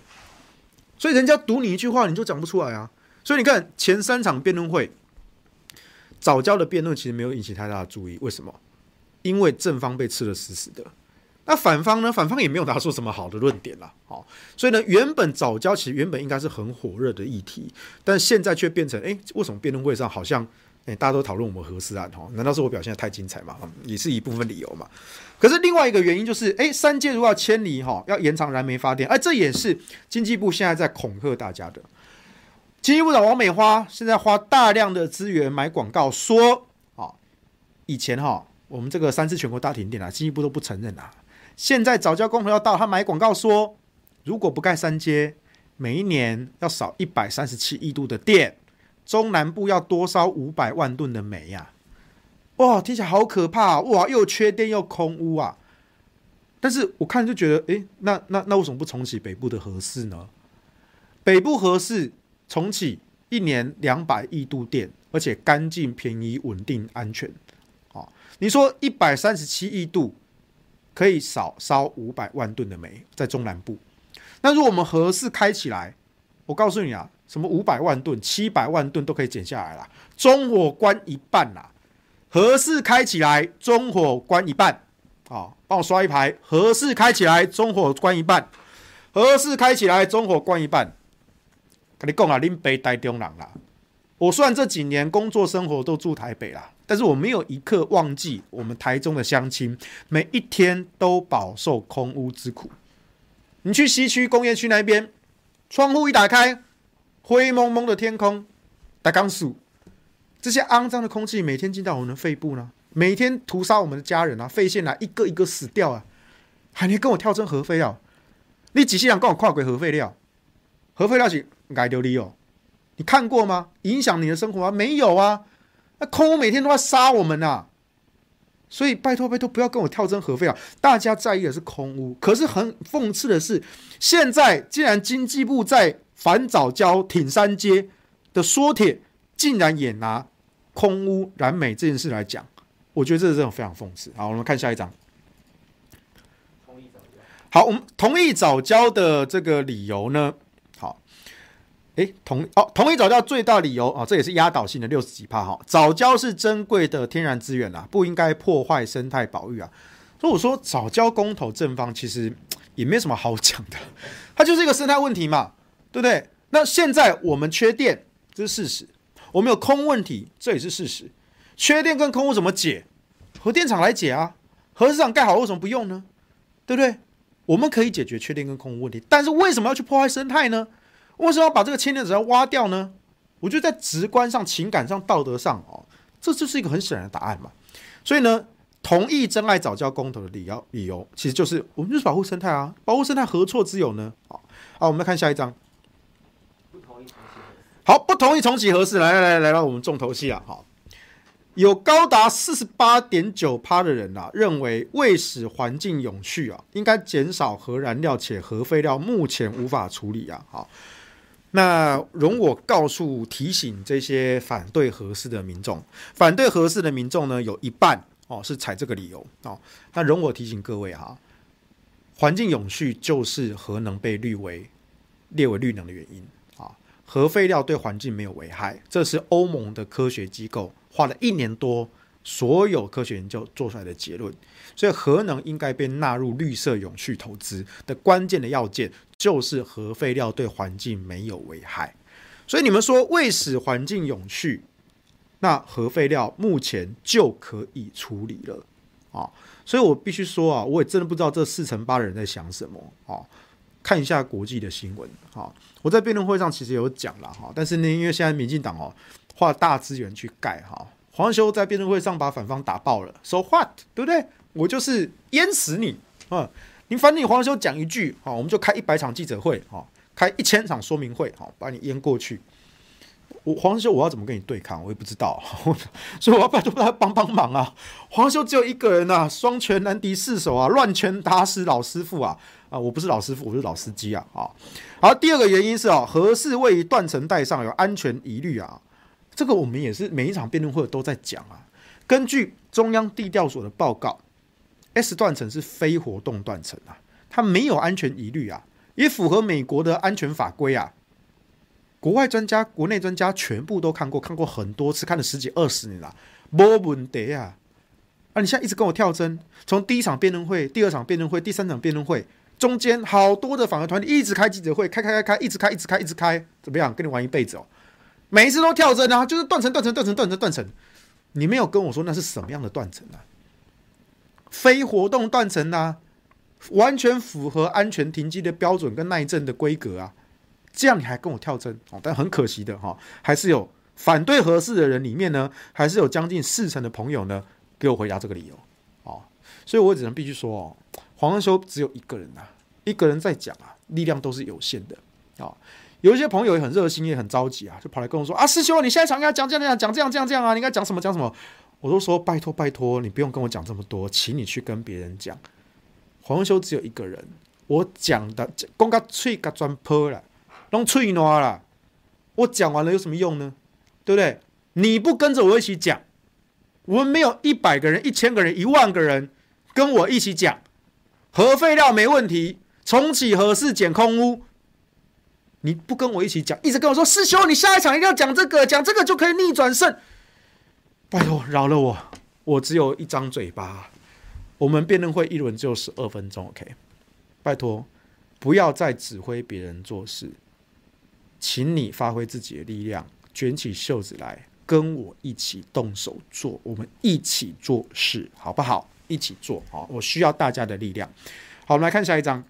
所以人家读你一句话，你就讲不出来啊！所以你看前三场辩论会，早教的辩论其实没有引起太大的注意，为什么？因为正方被吃得死死的，那反方呢？反方也没有拿出什么好的论点了。好，所以呢，原本早教其实原本应该是很火热的议题，但现在却变成，哎，为什么辩论会上好像？大家都讨论我们核四案哈，难道是我表现得太精彩吗？也是一部分理由嘛。可是另外一个原因就是，哎，三阶如果要迁离哈，要延长燃煤发电，哎，这也是经济部现在在恐吓大家的。经济部长王美花现在花大量的资源买广告，说啊，以前哈我们这个三次全国大停电啊，经济部都不承认啊。现在早教公投要到，他买广告说，如果不盖三阶，每一年要少一百三十七亿度的电。中南部要多烧五百万吨的煤呀！哇，听起来好可怕啊！哇，又缺电又空污啊！但是我看就觉得，诶，那那那为什么不重启北部的核四呢？北部核四重启一年两百亿度电，而且干净、便宜、稳定、安全。哦，你说一百三十七亿度可以少烧五百万吨的煤在中南部，那如果我们核四开起来，我告诉你啊。什么五百万吨、七百万吨都可以减下来了，中火关一半啦，核四开起来，中火关一半，好，帮我刷一排，核四开起来，中火关一半，核四开起来，中火关一半。跟你讲啊，恁北台中人啦，我虽然这几年工作生活都住台北啦，但是我没有一刻忘记我们台中的乡亲，每一天都饱受空屋之苦。你去西区工业区那边，窗户一打开。灰蒙蒙的天空，大钢树，这些肮脏的空气每天进到我们的肺部呢，每天屠杀我们的家人啊，肺腺啊，一个一个死掉啊！还你跟我跳针核废料？你几世人跟我跨轨核废料？核废料是爱丢你哦？你看过吗？影响你的生活啊？没有啊！那空每天都在杀我们、啊！所以拜托拜托，不要跟我跳针核废料。大家在意的是空污，可是很讽刺的是，现在既然经济部在反早教挺三阶的说帖，竟然也拿空污燃煤这件事来讲，我觉得这是真的非常讽刺。好，我们看下一张。同意藻礁。好，我们同意藻礁的这个理由呢？好，诶，同哦，同意藻礁最大理由啊、这也是压倒性的六十几趴哈。藻礁是珍贵的天然资源啊，不应该破坏生态保育啊。所以我说早教公投正方其实也没什么好讲的，它就是一个生态问题嘛。对不对？那现在我们缺电，这是事实。我们有空问题，这也是事实。缺电跟空污怎么解？核电厂来解啊！核市场盖好，为什么不用呢？对不对？我们可以解决缺电跟空污问题，但是为什么要去破坏生态呢？为什么要把这个氢电池要挖掉呢？我觉得在直观上、情感上、道德上，哦，这就是一个很显然的答案嘛。所以呢，同意真爱早教公投的理由，理由其实就是我们就是保护生态啊，保护生态何错之有呢？好，好，我们来看下一张。好，不同意重启核四，来来来，来到我们重头戏啊，好。有高达四十八点九趴的人啊，认为为使环境永续啊，应该减少核燃料，且核废料目前无法处理啊。好，那容我告诉提醒这些反对核四的民众，反对核四的民众呢，有一半哦是采这个理由哦。那容我提醒各位哈，环境永续就是核能被列为列为绿能的原因。核废料对环境没有危害，这是欧盟的科学机构。花了一年多，所有科学研究做出来的结论，所以核能应该被纳入绿色永续投资的关键的要件，就是核废料对环境没有危害。所以你们说为使环境永续，那核废料目前就可以处理了啊！所以我必须说啊，我也真的不知道这四成八的人在想什么啊！看一下国际的新闻哈，我在辩论会上其实有讲了哈，但是呢，因为现在民进党哦。花大资源去盖哈，黄修在辩论会上把反方打爆了，so what，对不对？我就是淹死你啊！你反你黄修讲一句，好，我们就开一百场记者会，哈，开一千场说明会，好，把你淹过去。我黄修我要怎么跟你对抗？我也不知道，[LAUGHS] 所以我要拜托他帮帮忙啊！黄修只有一个人啊，双拳难敌四手啊，乱拳打死老师傅啊！啊，我不是老师傅，我是老司机啊！啊，好，第二个原因是啊，何氏位于断层带上有安全疑虑啊。这个我们也是每一场辩论会都在讲啊。根据中央地调所的报告，S 断层是非活动断层啊，它没有安全疑虑啊，也符合美国的安全法规啊。国外专家、国内专家全部都看过，看过很多次，看了十几二十年了，没问题啊。啊，你现在一直跟我跳针，从第一场辩论会、第二场辩论会、第三场辩论会中间，好多的反核团体一直开记者会，开开开开，一直开，一直开，一直开，怎么样？跟你玩一辈子哦。每一次都跳针啊，就是断层、断层、断层、断层、断层。你没有跟我说那是什么样的断层啊？非活动断层啊，完全符合安全停机的标准跟耐震的规格啊。这样你还跟我跳针哦？但很可惜的哈，还是有反对核四的人里面呢，还是有将近四成的朋友呢，给我回答这个理由哦。所以我只能必须说哦，黄文修只有一个人啊，一个人在讲啊，力量都是有限的啊。有一些朋友也很热心，也很着急啊，就跑来跟我说啊，师兄，你现在想跟他讲这样讲这样这样这样啊，你应该讲什么讲什么？我都说拜托拜托，你不用跟我讲这么多，请你去跟别人讲。黄文修只有一个人，我讲的讲到嘴甲全破了，弄脆烂了。我讲完了有什么用呢？对不对？你不跟着我一起讲，我们没有一百个人、一千个人、一万个人跟我一起讲，核废料没问题，重启核四减空污。你不跟我一起讲，一直跟我说师兄，你下一场一定要讲这个，讲这个就可以逆转胜。拜托饶了我，我只有一张嘴巴。我们辩论会一轮只有十二分钟，OK？拜托，不要再指挥别人做事，请你发挥自己的力量，卷起袖子来跟我一起动手做，我们一起做事，好不好？一起做好，我需要大家的力量。好，我们来看下一张。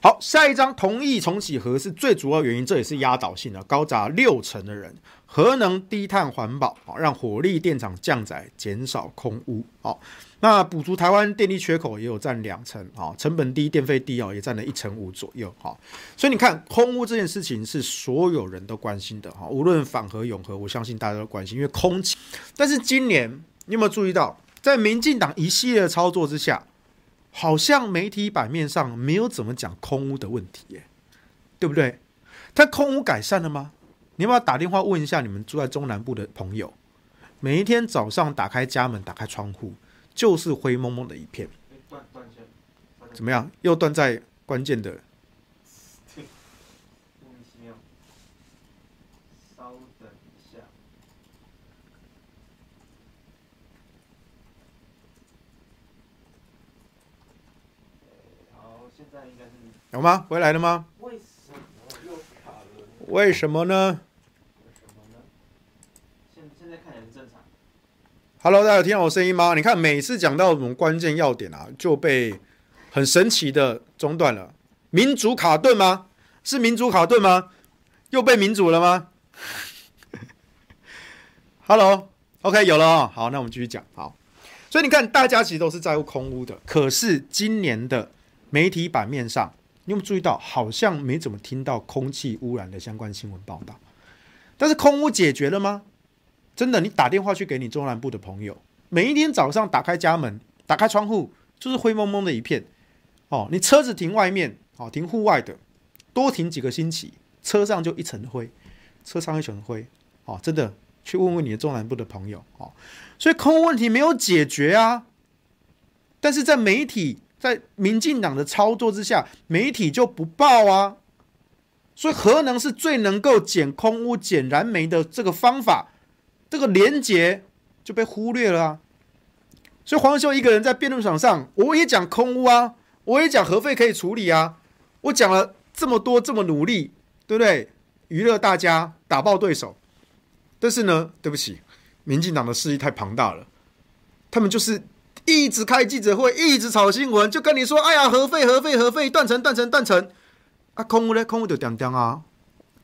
好，下一张同意重启核是最主要原因，这也是压倒性的，高达六成的人，核能低碳环保，让火力电厂降载，减少空污。好，那补足台湾电力缺口也有占两成，好，成本低，电费低哦，也占了一成五左右。好，所以你看空污这件事情是所有人都关心的哈，无论反核永核，我相信大家都关心，因为空气。但是今年你有没有注意到，在民进党一系列的操作之下？好像媒体版面上没有怎么讲空屋的问题耶，对不对？它空屋改善了吗？你要不要打电话问一下你们住在中南部的朋友？每一天早上打开家门、打开窗户，就是灰蒙蒙的一片。怎么样？又断在关键的。有吗？回来了吗？为什么又卡了？什呢？什呢？在看正常。Hello，大家有听到我声音吗？你看每次讲到我么关键要点啊，就被很神奇的中断了。民主卡顿吗？是民主卡顿吗？又被民主了吗？[LAUGHS] Hello，OK，有了哦。好，那我们继续讲。好，所以你看，大家其实都是在乎空屋的，可是今年的。媒体版面上，你有没有注意到，好像没怎么听到空气污染的相关新闻报道？但是空污解决了吗？真的，你打电话去给你中南部的朋友，每一天早上打开家门、打开窗户，就是灰蒙蒙的一片。哦，你车子停外面，哦，停户外的，多停几个星期，车上就一层灰，车上一层灰。哦，真的，去问问你的中南部的朋友。哦，所以空污问题没有解决啊。但是在媒体，在民进党的操作之下，媒体就不报啊。所以核能是最能够减空污、减燃煤的这个方法。这个连结就被忽略了啊！所以黄秀一个人在辩论场上，我也讲空污啊，我也讲核废可以处理啊，我讲了这么多，这么努力，对不对？娱乐大家，打爆对手。但是呢，对不起，民进党的势力太庞大了，他们就是一直开记者会，一直炒新闻，就跟你说：“哎呀，核废，核废，核废，断层，断层，断层。”啊，空屋呢？空屋就点点啊！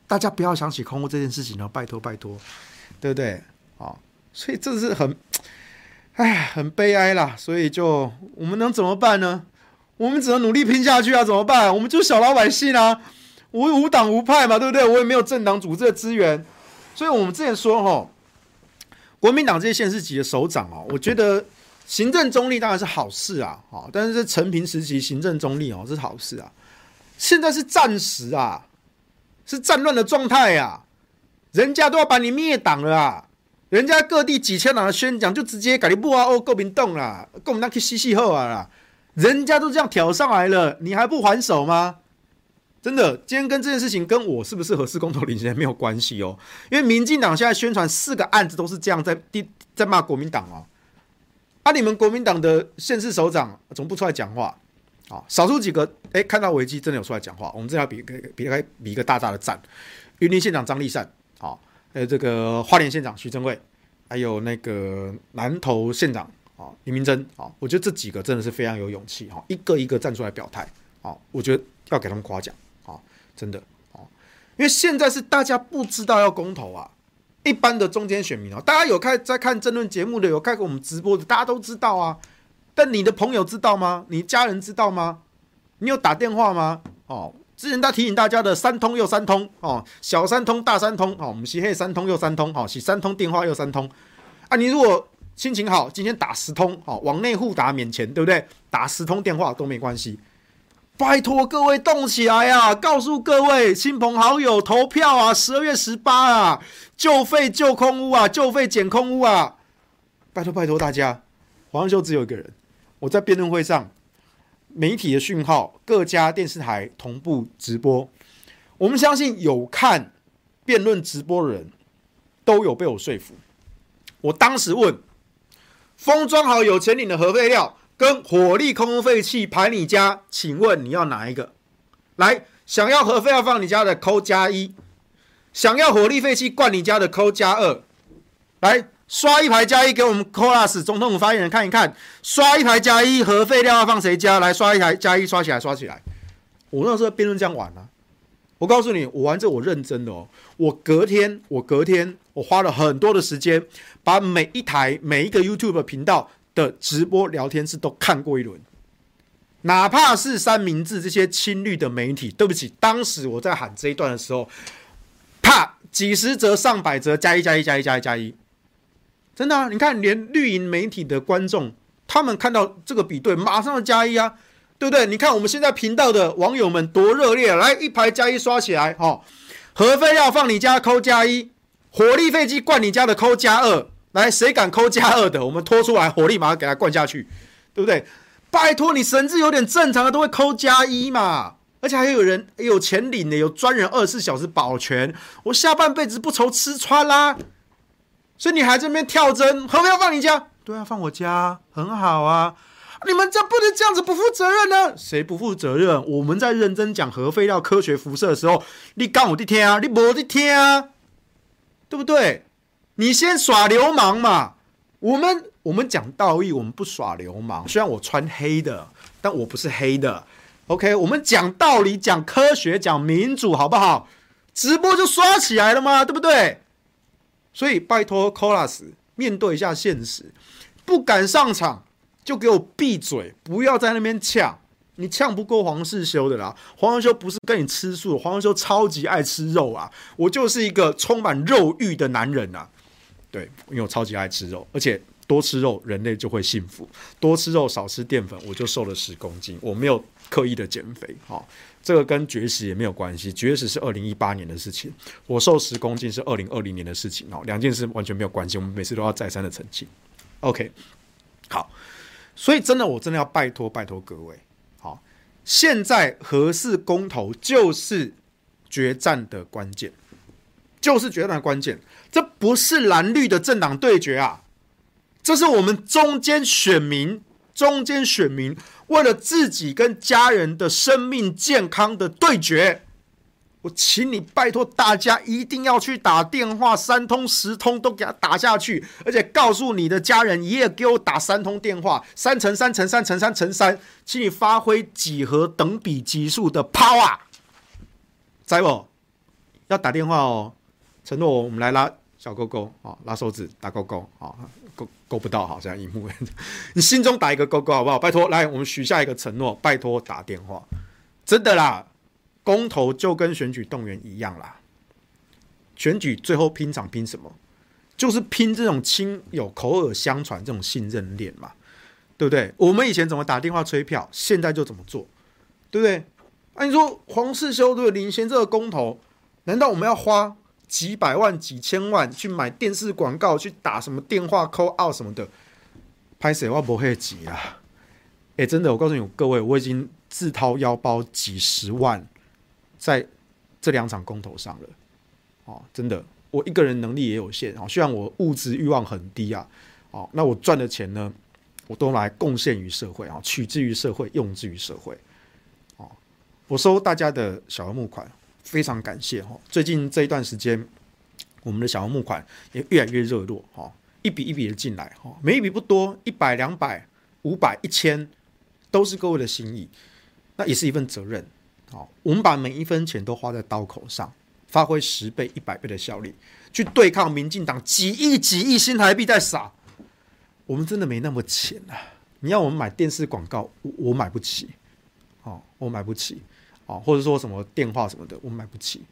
大家不要想起空屋这件事情哦，拜托，拜托，对不对？啊，所以这是很，哎，很悲哀啦。所以就我们能怎么办呢？我们只能努力拼下去啊！怎么办？我们就是小老百姓啊，我无党无派嘛，对不对？我也没有政党组织的资源。所以我们之前说哈，国民党这些县市级的首长哦，我觉得行政中立当然是好事啊，好，但是这陈平时期行政中立哦，是好事啊。现在是战时啊，是战乱的状态呀，人家都要把你灭党了啊！人家各地几千人的宣讲，就直接改你不啊哦，国民党啦，国民党去洗洗后啊啦，人家都这样挑上来了，你还不还手吗？真的，今天跟这件事情跟我是不是核四公投领先没有关系哦，因为民进党现在宣传四个案子都是这样在地在骂国民党哦，啊，你们国民党的县市首长怎么不出来讲话？啊，少数几个哎、看到危机真的有出来讲话，我们这要比给比开比一个大大的赞，云林县长张丽善，好。呃，这个花莲县长徐正伟，还有那个南投县长啊林明珍啊，我觉得这几个真的是非常有勇气哈，一个一个站出来表态啊，我觉得要给他们夸奖啊，真的啊，因为现在是大家不知道要公投啊，一般的中间选民啊，大家有看在看政论节目的，有看过我们直播的，大家都知道啊，但你的朋友知道吗？你家人知道吗？你有打电话吗？哦。之前他提醒大家的三通又三通哦，小三通大三通哦，我们是黑三通又三通哦，是三通电话又三通啊。你如果心情好，今天打十通哦，往内互打免钱，对不对？打十通电话都没关系。拜托各位动起来、啊！告诉各位亲朋好友投票啊！十二月十八啊，就废救空屋啊，就废减空屋啊！拜托拜托大家，黄秀只有一个人，我在辩论会上。媒体的讯号，各家电视台同步直播。我们相信有看辩论直播的人都有被我说服。我当时问：封装好有钱领的核废料跟火力空污废气排你家，请问你要哪一个？来，想要核废料放你家的扣加一，想要火力废气灌你家的扣加二。来。刷一排加一给我们 Colas 总统府发言人看一看，刷一排加一，核废料要放谁家？来刷一台加一，刷起来，刷起来。我那时候辩论这样玩啊，我告诉你，我玩这我认真的哦。我隔天，我隔天，我花了很多的时间，把每一台每一个 YouTube 频道的直播聊天室都看过一轮，哪怕是三明治这些亲绿的媒体，对不起，当时我在喊这一段的时候，啪，几十折、上百折，加一加一加一加一加一。真的啊！你看，连绿营媒体的观众，他们看到这个比对，马上加一啊，对不对？你看我们现在频道的网友们多热烈，来一排加一刷起来，哦，核废料放你家扣加一，火力飞机灌你家的扣加二，来谁敢扣加二的，我们拖出来，火力马上给他灌下去，对不对？拜托你神智有点正常的都会扣加一嘛，而且还有人有钱领的，有专人二十四小时保全，我下半辈子不愁吃穿啦。所以你还在那边跳针，核废料放你家？对啊，放我家，很好啊。你们这不能这样子不负责任呢？谁不负责任？我们在认真讲核废料科学辐射的时候，你讲我的天啊，你没的天啊，对不对？你先耍流氓嘛。我们我们讲道义，我们不耍流氓。虽然我穿黑的，但我不是黑的。OK，我们讲道理，讲科学，讲民主，好不好？直播就刷起来了嘛，对不对？所以拜托 Colas 面对一下现实，不敢上场就给我闭嘴，不要在那边呛。你呛不过黄世修的啦，黄世修不是跟你吃素，黄世修超级爱吃肉啊！我就是一个充满肉欲的男人啊！对，因为我超级爱吃肉，而且多吃肉人类就会幸福，多吃肉少吃淀粉，我就瘦了十公斤。我没有刻意的减肥，哈，这个跟绝食也没有关系，绝食是二零一八年的事情，我瘦十公斤是二零二零年的事情，哦，两件事完全没有关系，我们每次都要再三的澄清。OK，好，所以真的，我真的要拜托拜托各位。好现在合适公投就是决战的关键，就是决战的关键。这不是蓝绿的政党对决啊，这是我们中间选民、中间选民为了自己跟家人的生命健康的对决。我请你拜托大家一定要去打电话，三通十通都给他打下去，而且告诉你的家人也给我打三通电话，三乘三乘三乘三乘三，请你发挥几何等比级数的 power，在不？要打电话哦，承诺我们来拉小勾勾啊，拉手指打勾勾啊，勾勾不到好像一幕，你心中打一个勾勾好不好？拜托，来我们许下一个承诺，拜托打电话，真的啦。公投就跟选举动员一样啦，选举最后拼场拼什么？就是拼这种亲友口耳相传这种信任链嘛，对不对？我们以前怎么打电话催票，现在就怎么做，对不对？啊，你说黄世修对领先这个公投，难道我们要花几百万、几千万去买电视广告，去打什么电话 call out 什么的？拍谁我不会急啊！哎，真的，我告诉你各位，我已经自掏腰包几十万。在这两场公投上了，哦，真的，我一个人能力也有限哦。虽然我物质欲望很低啊，哦，那我赚的钱呢，我都来贡献于社会啊，取之于社会，用之于社会。哦，我收大家的小额募款，非常感谢哈。最近这一段时间，我们的小额募款也越来越热络哈，一笔一笔的进来哈，每一笔不多，一百、两百、五百、一千，都是各位的心意，那也是一份责任。好，我们把每一分钱都花在刀口上，发挥十倍、一百倍的效力，去对抗民进党几亿、几亿新台币在撒。我们真的没那么钱啊！你要我们买电视广告，我，我买不起。哦，我买不起。啊，或者说什么电话什么的，我买不起。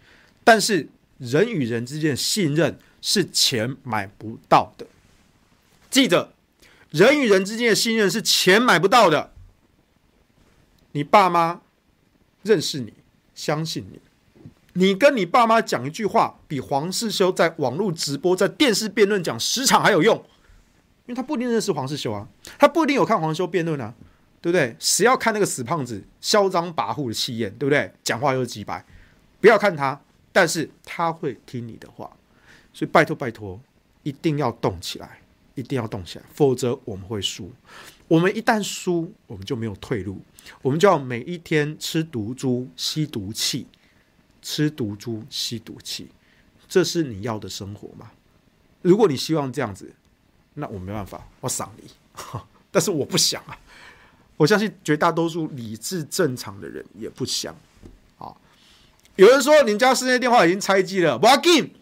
但是人与人之间的信任是钱买不到的。记着，人与人之间的信任是钱买不到的。你爸妈。认识你，相信你，你跟你爸妈讲一句话，比黄世修在网络直播、在电视辩论讲十场还有用，因为他不一定认识黄世修啊，他不一定有看黄世修辩论啊，对不对？谁要看那个死胖子嚣张跋扈的气焰，对不对？讲话又是几百，不要看他，但是他会听你的话，所以拜托拜托，一定要动起来，一定要动起来，否则我们会输。我们一旦输，我们就没有退路。我们就要每一天吃毒猪吸毒气，吃毒猪吸毒气，这是你要的生活吗？如果你希望这样子，那我没办法，我赏你。[LAUGHS] 但是我不想啊，我相信绝大多数理智正常的人也不想。啊，有人说你家室内电话已经拆机了，不要紧，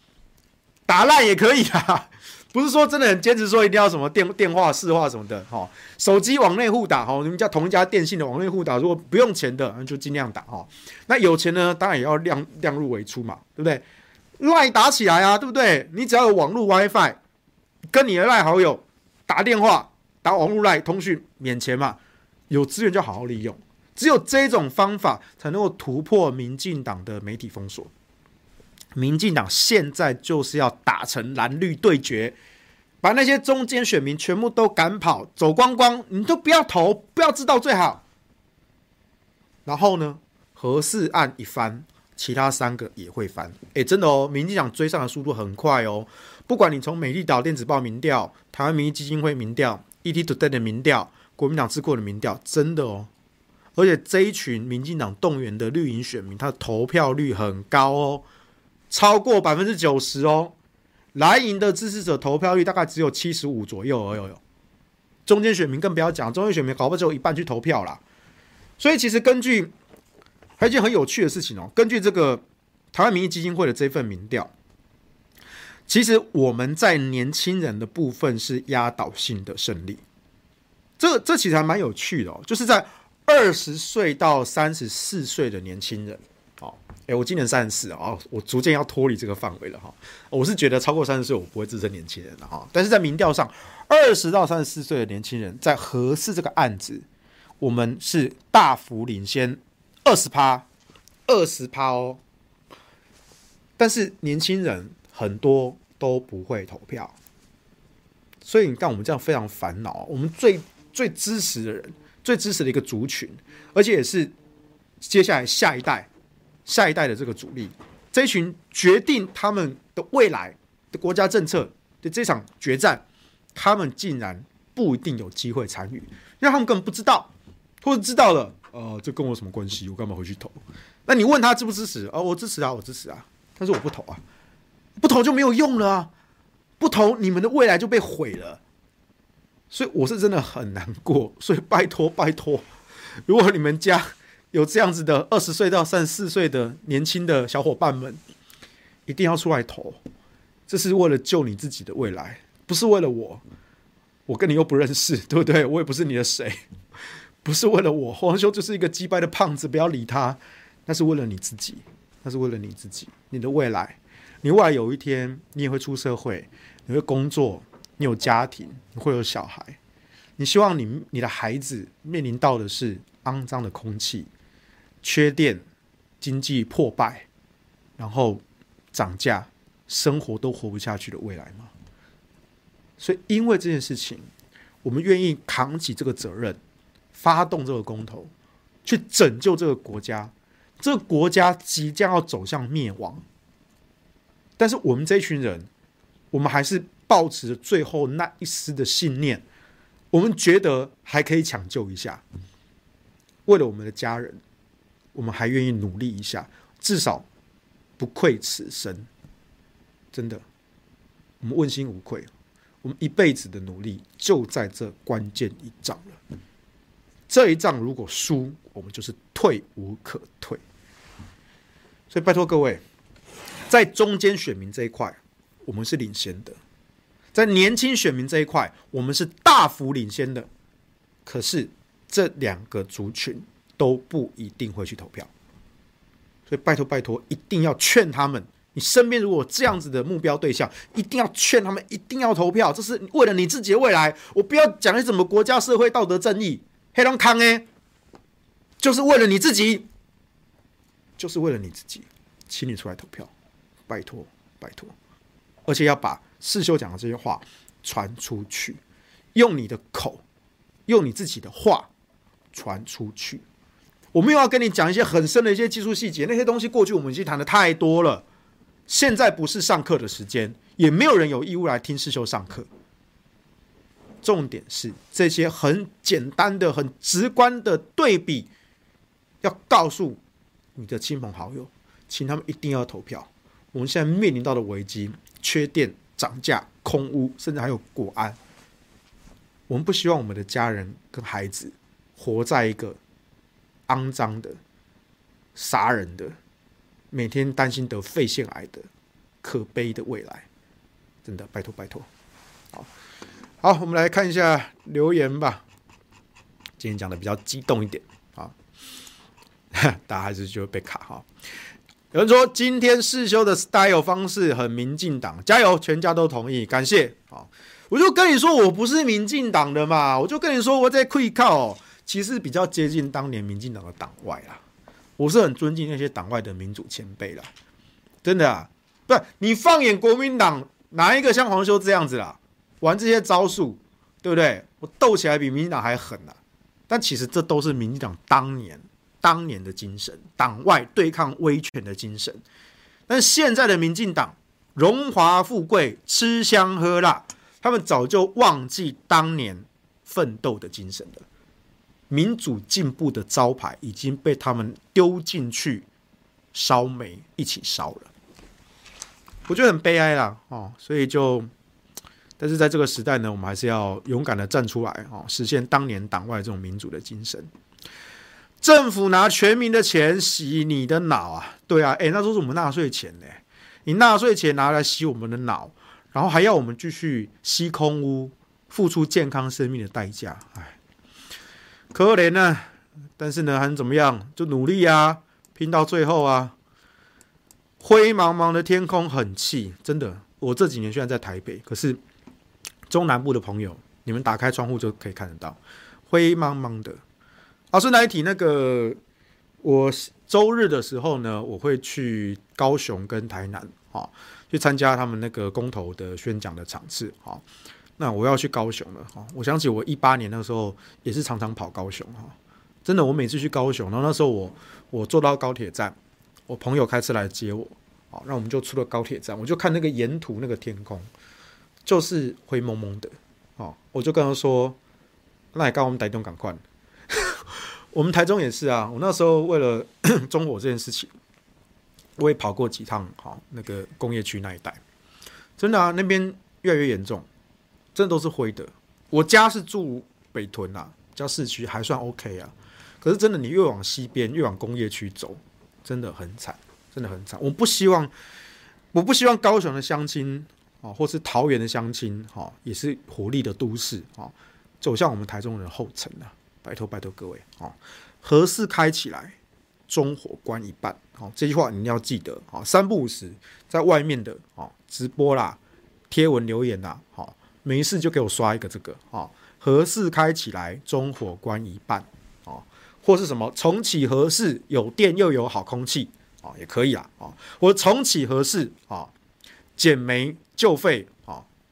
打烂也可以啊。[LAUGHS] 不是说真的很坚持说一定要什么电电话市话什么的哈，手机往内互打哈，你们家同一家电信的往内互打，如果不用钱的，那就尽量打哈。那有钱呢，当然也要量量入为出嘛，对不对？赖打起来啊，对不对？你只要有网络 WiFi，跟你的赖好友打电话打网络赖通讯免钱嘛，有资源就好好利用，只有这种方法才能够突破民进党的媒体封锁。民进党现在就是要打成蓝绿对决，把那些中间选民全部都赶跑，走光光，你都不要投，不要知道最好。然后呢，核四案一翻，其他三个也会翻。诶，真的哦，民进党追上的速度很快哦。不管你从美丽岛电子报民调、台湾民意基金会民调、ETtoday 的民调、国民党智库的民调，真的哦。而且这一群民进党动员的绿营选民，他的投票率很高哦。超过百分之九十哦，蓝营的支持者投票率大概只有七十五左右而已，中间选民更不要讲，中间选民搞不好只有一半去投票啦。所以其实根据还有一件很有趣的事情哦，根据这个台湾民意基金会的这份民调，其实我们在年轻人的部分是压倒性的胜利。这这其实还蛮有趣的哦，就是在二十岁到三十四岁的年轻人，哦，诶，我今年三十四啊，我逐渐要脱离这个范围了哈。我是觉得超过三十岁我不会自称年轻人了哈，但是在民调上，二十到三十四岁的年轻人在合适这个案子，我们是大幅领先二十趴，二十趴哦。但是年轻人很多都不会投票，所以你看我们这样非常烦恼，我们最。最支持的人，最支持的一个族群，而且也是接下来下一代、下一代的这个主力，这一群决定他们的未来的国家政策的这场决战，他们竟然不一定有机会参与，因为他们根本不知道，或者知道了，呃，这跟我什么关系？我干嘛回去投？那你问他支不支持？哦，我支持啊，我支持啊，但是我不投啊，不投就没有用了啊，不投你们的未来就被毁了。所以我是真的很难过，所以拜托拜托，如果你们家有这样子的二十岁到三十四岁的年轻的小伙伴们，一定要出来投，这是为了救你自己的未来，不是为了我。我跟你又不认识，[LAUGHS] 对不对？我也不是你的谁，不是为了我。黄兄就是一个鸡掰的胖子，不要理他。那是为了你自己，那是为了你自己，你的未来。你未来有一天，你也会出社会，你会工作。你有家庭，你会有小孩，你希望你你的孩子面临到的是肮脏的空气、缺电、经济破败，然后涨价、生活都活不下去的未来吗？所以，因为这件事情，我们愿意扛起这个责任，发动这个公投，去拯救这个国家。这个国家即将要走向灭亡，但是我们这群人，我们还是。抱持着最后那一丝的信念，我们觉得还可以抢救一下。为了我们的家人，我们还愿意努力一下，至少不愧此生。真的，我们问心无愧。我们一辈子的努力就在这关键一仗了。这一仗如果输，我们就是退无可退。所以拜托各位，在中间选民这一块，我们是领先的。在年轻选民这一块，我们是大幅领先的。可是这两个族群都不一定会去投票，所以拜托拜托，一定要劝他们。你身边如果这样子的目标对象，一定要劝他们，一定要投票。这是为了你自己的未来。我不要讲你什么国家社会道德正义，黑龙康哎，就是为了你自己，就是为了你自己，请你出来投票，拜托拜托，而且要把。世修讲的这些话传出去，用你的口，用你自己的话传出去。我们又要跟你讲一些很深的一些技术细节，那些东西过去我们已经谈的太多了。现在不是上课的时间，也没有人有义务来听世修上课。重点是这些很简单的、很直观的对比，要告诉你的亲朋好友，请他们一定要投票。我们现在面临到的危机，缺电。涨价、空污，甚至还有国安，我们不希望我们的家人跟孩子活在一个肮脏的、杀人的、每天担心得肺腺癌的可悲的未来。真的，拜托拜托。好，好，我们来看一下留言吧。今天讲的比较激动一点啊，[LAUGHS] 大家还是就会被卡哈。有人说今天世修的 style 方式很民进党，加油！全家都同意，感谢。啊，我就跟你说，我不是民进党的嘛，我就跟你说，我在溃靠，其实比较接近当年民进党的党外啦。我是很尊敬那些党外的民主前辈啦，真的啊，不是你放眼国民党，哪一个像黄修这样子啦，玩这些招数，对不对？我斗起来比民进党还狠呐。但其实这都是民进党当年。当年的精神，党外对抗威权的精神，但现在的民进党荣华富贵、吃香喝辣，他们早就忘记当年奋斗的精神了。民主进步的招牌已经被他们丢进去烧煤一起烧了，我觉得很悲哀啦。哦，所以就但是在这个时代呢，我们还是要勇敢的站出来啊，实现当年党外这种民主的精神。政府拿全民的钱洗你的脑啊，对啊，诶，那都是我们纳税钱呢，你纳税钱拿来洗我们的脑，然后还要我们继续吸空污，付出健康生命的代价，哎，可怜呢。但是呢，还怎么样？就努力啊，拼到最后啊。灰茫茫的天空很气，真的。我这几年虽然在台北，可是中南部的朋友，你们打开窗户就可以看得到，灰茫茫的。啊，顺带一提，那个我周日的时候呢，我会去高雄跟台南啊，去参加他们那个公投的宣讲的场次啊。那我要去高雄了哈，我想起我一八年那时候也是常常跑高雄哈。真的，我每次去高雄，然后那时候我我坐到高铁站，我朋友开车来接我，好，那我们就出了高铁站，我就看那个沿途那个天空，就是灰蒙蒙的，好，我就跟他说，那也刚我们台中赶快，我们台中也是啊，我那时候为了 [COUGHS] 中火这件事情，我也跑过几趟，好，那个工业区那一带，真的啊，那边越来越严重，真的都是灰的。我家是住北屯啊，叫市区，还算 OK 啊。可是真的，你越往西边，越往工业区走，真的很惨，真的很惨。我不希望，我不希望高雄的乡亲啊，或是桃园的乡亲哈，也是活力的都市啊，走向我们台中人的后尘啊！拜托拜托各位啊，核四开起来，中火关一半。好，这句话你要记得啊，三不五时在外面的啊直播啦、贴文留言啦，好，没事就给我刷一个这个啊，核四开起来，中火关一半。或是什么重启核四，有电又有好空气啊，也可以啊啊！我重启核四啊，减煤救废，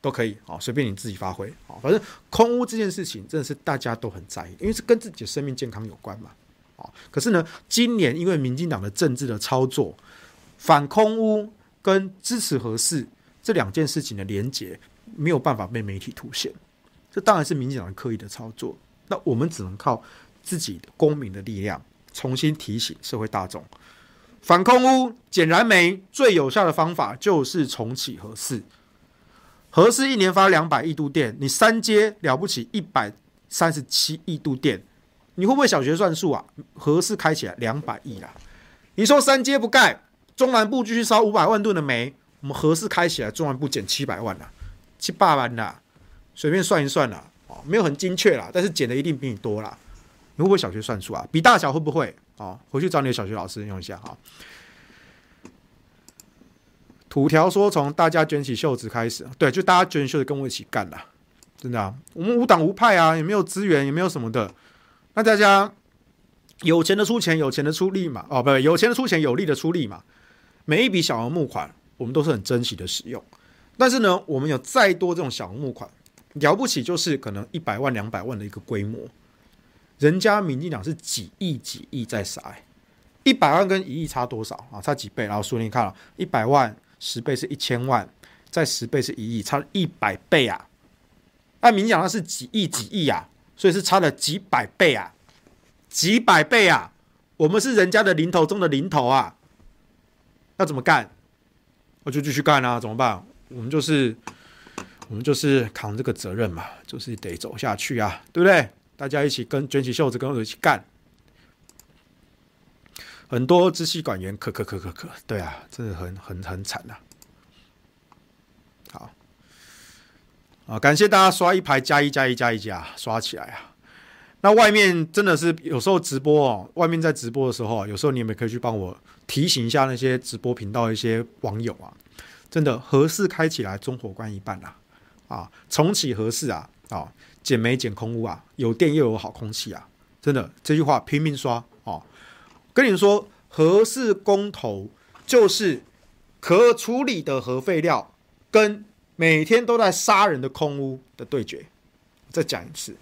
都可以啊，随便你自己发挥啊。反正空屋这件事情真的是大家都很在意，因为是跟自己的生命健康有关嘛啊。可是呢，今年因为民进党的政治的操作，反空屋跟支持核四这两件事情的连结没有办法被媒体凸显，这当然是民进党刻意的操作。那我们只能靠。自己的公民的力量，重新提醒社会大众，反空屋、减燃煤最有效的方法就是重启核四。核四一年发两百亿度电，你三阶了不起一百三十七亿度电，你会不会小学算数啊？核四开起来两百亿啦，你说三阶不盖，中南部继续烧五百万吨的煤，我们核四开起来，中南部减七百万啦，七八万啦，随便算一算啦，哦，没有很精确啦，但是减的一定比你多啦。你会不会小学算数啊？比大小会不会？哦，回去找你的小学老师用一下哈。土条说：“从大家卷起袖子开始，对，就大家卷袖子跟我一起干啦，真的啊。我们无党无派啊，也没有资源，也没有什么的。那大家有钱的出钱，有钱的出力嘛。哦，不，有钱的出钱，有力的出力嘛。每一笔小额募款，我们都是很珍惜的使用。但是呢，我们有再多这种小额募款，了不起就是可能一百万、两百万的一个规模。”人家民进党是几亿几亿在撒，一百万跟一亿差多少啊？差几倍？然后说你看了，一百万十倍是一千万，再十倍是一亿，差了一百倍啊！那民进党是几亿几亿啊，所以是差了几百倍啊，几百倍啊！我们是人家的零头中的零头啊，要怎么干？我就继续干啊！怎么办？我们就是我们就是扛这个责任嘛，就是得走下去啊，对不对？大家一起跟卷起袖子跟我一起干，很多支气管炎，咳咳咳咳咳，对啊，真的很很很惨呐、啊。好，啊，感谢大家刷一排加一加一加一加，刷起来啊！那外面真的是有时候直播哦，外面在直播的时候，有时候你们可以去帮我提醒一下那些直播频道一些网友啊，真的核四开起来，中火关一半啊，啊，重启核四啊，啊。减煤减空污啊，有电又有好空气啊，真的这句话拼命刷。跟你们说，核四公投就是可处理的核废料跟每天都在杀人的空屋的对决。再讲一次，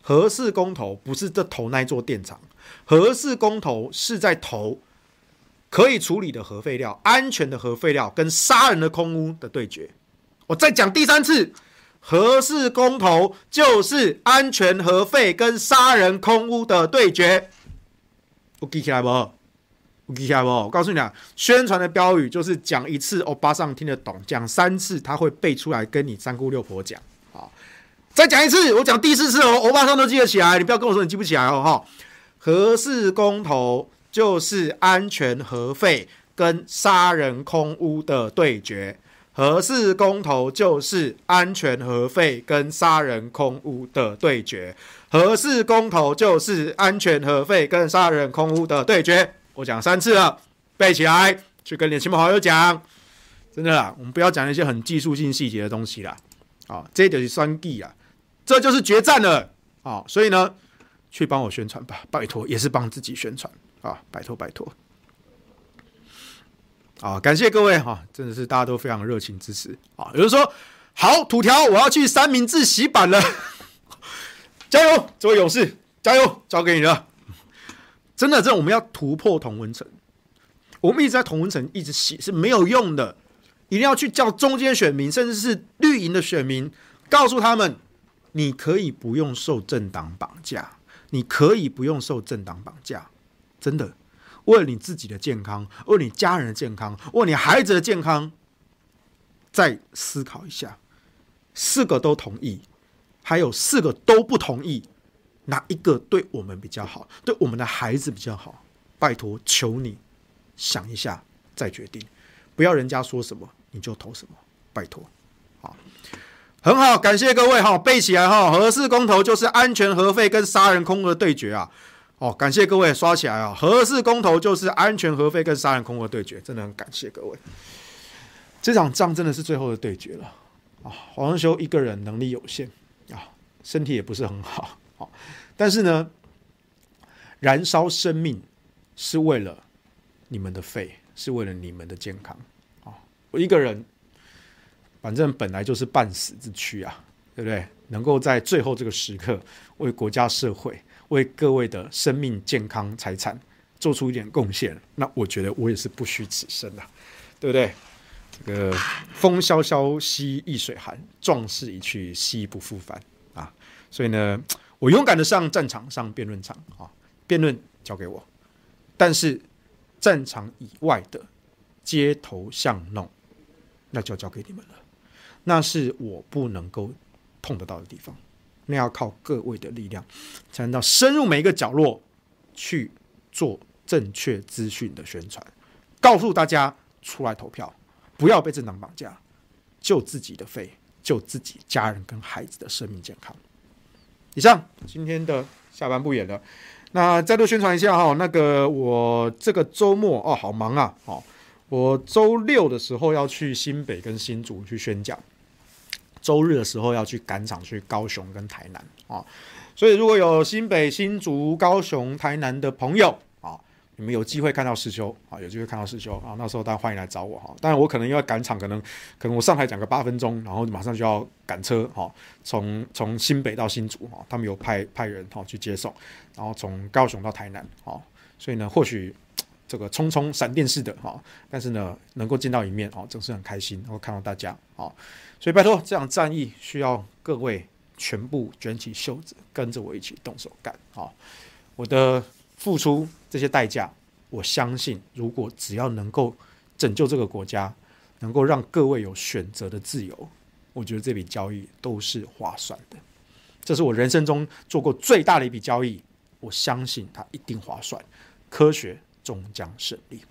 核四公投不是这投那座电厂，核四公投是在投可以处理的核废料、安全的核废料跟杀人的空屋的对决。我再讲第三次。核四公投就是安全核废跟杀人空屋的对决，我记起来不？厉害不？我告诉你啊，宣传的标语就是讲一次欧巴桑听得懂，讲三次他会背出来跟你三姑六婆讲。好，再讲一次，我讲第四次哦，欧巴桑都记得起来，你不要跟我说你记不起来哦。哈，核四公投就是安全核废跟杀人空屋的对决。核四公投就是安全核废跟杀人空屋的对决。核四公投就是安全核废跟杀人空屋的对决。我讲三次了，背起来，去跟你的亲朋好友讲。真的啦，我们不要讲一些很技术性细节的东西啦。啊，这就是三 D 啊，这就是决战了啊！所以呢，去帮我宣传吧，拜托，也是帮自己宣传啊，拜托拜托。啊，感谢各位哈，真的是大家都非常热情支持啊！有人说好土条，我要去三明治洗版了，[LAUGHS] 加油，这位勇士，加油，交给你了。真的，这我们要突破同温层，我们一直在同温层一直洗是没有用的，一定要去叫中间选民，甚至是绿营的选民，告诉他们，你可以不用受政党绑架，你可以不用受政党绑架，真的。为了你自己的健康，为了你家人的健康，为了你孩子的健康，再思考一下，四个都同意，还有四个都不同意，哪一个对我们比较好，对我们的孩子比较好？拜托，求你想一下再决定，不要人家说什么你就投什么，拜托。好，很好，感谢各位哈，背起来哈，核四公投就是安全核废跟杀人空的对决啊。哦，感谢各位刷起来啊！核四公投就是安全核废跟杀人空的对决，真的很感谢各位。这场仗真的是最后的对决了啊！黄仁修一个人能力有限啊，身体也不是很好啊，但是呢，燃烧生命是为了你们的肺，是为了你们的健康啊！我一个人，反正本来就是半死之躯啊，对不对？能够在最后这个时刻为国家社会。为各位的生命、健康、财产做出一点贡献，那我觉得我也是不虚此生的，对不对？这个风萧萧兮易水寒，壮士一去兮不复返啊！所以呢，我勇敢的上战场上辩论场啊，辩论交给我，但是战场以外的街头巷弄，那就交给你们了，那是我不能够碰得到的地方。那要靠各位的力量，才能到深入每一个角落去做正确资讯的宣传，告诉大家出来投票，不要被政党绑架，救自己的肺，救自己家人跟孩子的生命健康。以上今天的下班不演了，那再度宣传一下哈，那个我这个周末哦，好忙啊，哦，我周六的时候要去新北跟新竹去宣讲。周日的时候要去赶场，去高雄跟台南啊，所以如果有新北、新竹、高雄、台南的朋友啊，你们有机会看到世修啊，有机会看到世修啊，那时候大家欢迎来找我哈。当然我可能因为赶场，可能可能我上台讲个八分钟，然后马上就要赶车哈，从从新北到新竹哈，他们有派派人哈去接送，然后从高雄到台南啊，所以呢，或许这个匆匆闪电式的哈，但是呢，能够见到一面哦，总是很开心，然后看到大家啊。所以拜托，这场战役需要各位全部卷起袖子，跟着我一起动手干啊！我的付出这些代价，我相信，如果只要能够拯救这个国家，能够让各位有选择的自由，我觉得这笔交易都是划算的。这是我人生中做过最大的一笔交易，我相信它一定划算，科学终将胜利。